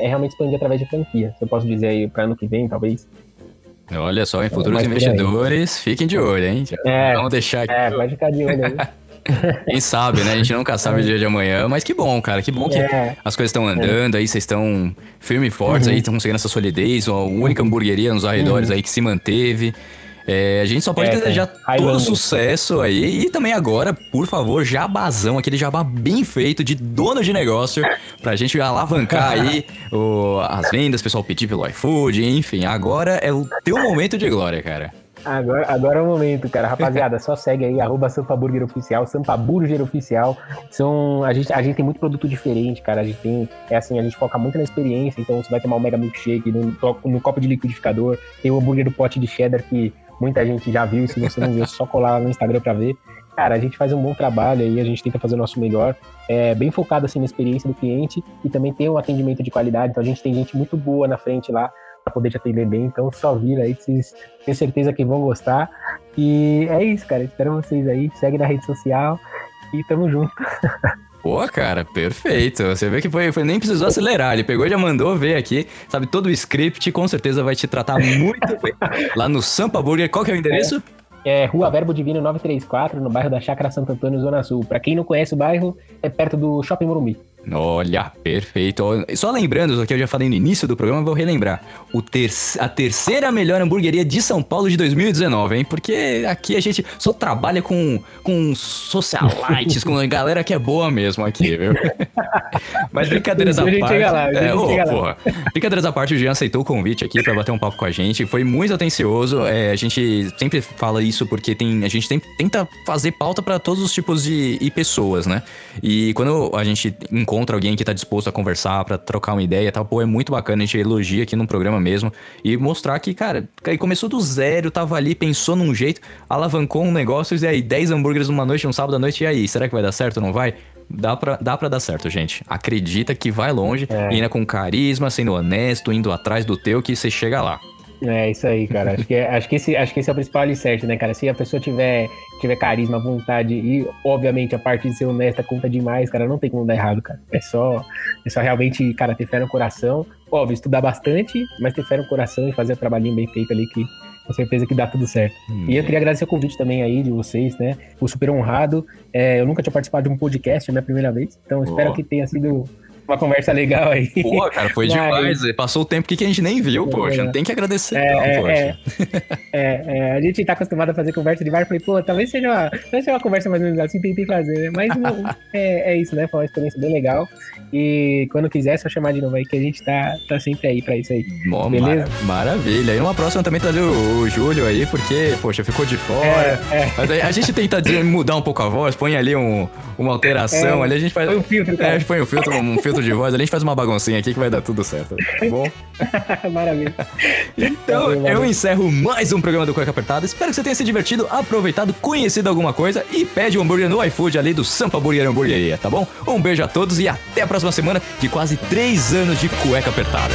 [SPEAKER 3] é- é realmente expandir através de franquia. Se eu posso dizer aí para ano que vem, talvez.
[SPEAKER 1] Olha só, em futuros
[SPEAKER 3] por aí.
[SPEAKER 1] investidores, fiquem de olho, hein?
[SPEAKER 3] É.
[SPEAKER 1] Vamos deixar aqui.
[SPEAKER 3] É, pode ficar de olho aí.
[SPEAKER 1] Quem sabe, né? A gente nunca sabe o dia de amanhã, mas que bom, cara. Que bom que
[SPEAKER 3] É.
[SPEAKER 1] as coisas estão andando aí, vocês estão firme e fortes aí, estão conseguindo essa solidez, a única hamburgueria nos arredores aí que se manteve. É, a gente só pode
[SPEAKER 3] É,
[SPEAKER 1] desejar
[SPEAKER 3] cara.
[SPEAKER 1] todo sucesso aí. E também agora, por favor, jabazão, aquele jabá bem feito de dono de negócio, pra gente alavancar aí o- as vendas, o pessoal pedir pelo iFood, enfim. Agora é o teu momento de glória, cara.
[SPEAKER 3] Agora, agora é o momento, cara. Rapaziada, só segue aí, arroba Sampa Burger Oficial, Sampa Burger Oficial. São, a, gente, a gente tem muito produto diferente, cara. A gente tem, é assim, a gente foca muito na experiência. Então você vai tomar um Mega Milkshake no, no copo de liquidificador. Tem o hambúrguer do pote de cheddar que muita gente já viu. Se você não viu, é só colar no Instagram pra ver. Cara, a gente faz um bom trabalho aí, a gente tenta fazer o nosso melhor. É bem focado assim na experiência do cliente e também tem um atendimento de qualidade. Então a gente tem gente muito boa na frente lá para poder te atender bem. Então só vira aí que vocês têm certeza que vão gostar. E é isso, cara. Espero vocês aí. Segue na rede social e tamo junto.
[SPEAKER 1] Pô, cara, perfeito. Você vê que foi, foi- nem precisou acelerar. Ele pegou e já mandou ver aqui, sabe, todo o script, com certeza vai te tratar muito bem. Lá no Sampa Burger, qual que é o endereço?
[SPEAKER 3] É Rua Verbo Divino 934, no bairro da Chácara Santo Antônio, Zona Sul. Pra quem não conhece o bairro, é perto do Shopping Morumbi.
[SPEAKER 1] Olha, perfeito. Só lembrando, o que eu já falei no início do programa, vou relembrar. O ter a terceira melhor hamburgueria de São Paulo de 2019, hein? Porque aqui a gente só trabalha com, com socialites, com a galera que é boa mesmo aqui, viu? Mas brincadeiras à parte.
[SPEAKER 3] lá,
[SPEAKER 1] é,
[SPEAKER 3] lá.
[SPEAKER 1] porra. Brincadeiras à parte, o Jean aceitou o convite aqui pra bater um papo com a gente. Foi muito atencioso. É, a gente sempre fala isso porque tem, a gente tem- tenta fazer pauta pra todos os tipos de pessoas, né? E quando a gente encontra alguém que tá disposto a conversar, pra trocar uma ideia e tal, pô, é muito bacana. A gente elogia aqui no programa mesmo e mostrar que, cara, aí começou do zero, tava ali, pensou num jeito, alavancou um negócio e aí 10 hambúrgueres numa noite, um sábado à noite, e aí, será que vai dar certo ou não vai? Dá pra, dá pra dar certo, gente. Acredita que vai longe,
[SPEAKER 3] É.
[SPEAKER 1] ainda com carisma, sendo honesto, indo atrás do teu, que você chega lá.
[SPEAKER 3] É isso aí, cara. Acho que, é- acho, que esse, acho que esse é o principal alicerce, né, cara? Se a pessoa tiver, tiver carisma, vontade e, obviamente, a parte de ser honesta conta demais, cara, não tem como dar errado, cara. É só, é só realmente, cara, ter fé no coração. Óbvio, estudar bastante, mas ter fé no coração e fazer o trabalhinho bem feito ali que com certeza que dá tudo certo. E eu queria agradecer o convite também aí de vocês, né? Fui super honrado. É, eu nunca tinha participado de um podcast, é a minha primeira vez. Então espero
[SPEAKER 1] Ó.
[SPEAKER 3] que tenha sido uma conversa legal aí.
[SPEAKER 1] Pô, cara, foi
[SPEAKER 3] Mas-
[SPEAKER 1] demais. Passou o tempo que a gente nem viu, poxa. Tem que agradecer,
[SPEAKER 3] É,
[SPEAKER 1] não,
[SPEAKER 3] é, é. É, é, a gente tá acostumado a fazer conversa de bar. Falei, pô, talvez seja uma, talvez seja uma conversa mais ou menos assim, tentei fazer, né? Mas não, é, é isso, né? Foi uma experiência bem legal. E quando quiser, é só chamar de novo aí, que a gente tá, tá sempre aí pra isso aí. Beleza?
[SPEAKER 1] mara- maravilha. E numa próxima também trazer o, o Júlio aí, porque, poxa, ficou de fora.
[SPEAKER 3] É, é.
[SPEAKER 1] Mas aí a gente tenta mudar um pouco a voz, põe ali um- uma alteração,
[SPEAKER 3] É,
[SPEAKER 1] ali a gente faz.
[SPEAKER 3] põe um filtro,
[SPEAKER 1] É,
[SPEAKER 3] cara.
[SPEAKER 1] gente põe um filtro, um filtro de voz, a gente faz uma baguncinha aqui que vai dar tudo certo. Tá bom?
[SPEAKER 3] Maravilha.
[SPEAKER 1] Então,
[SPEAKER 3] valeu.
[SPEAKER 1] eu encerro mais um programa do Cueca Apertada. Espero que você tenha se divertido, aproveitado, conhecido alguma coisa e pede um hambúrguer no iFood ali do Sampa Burger Hamburgueria, tá bom? Um beijo a todos e até a próxima semana de quase três anos de Cueca Apertada.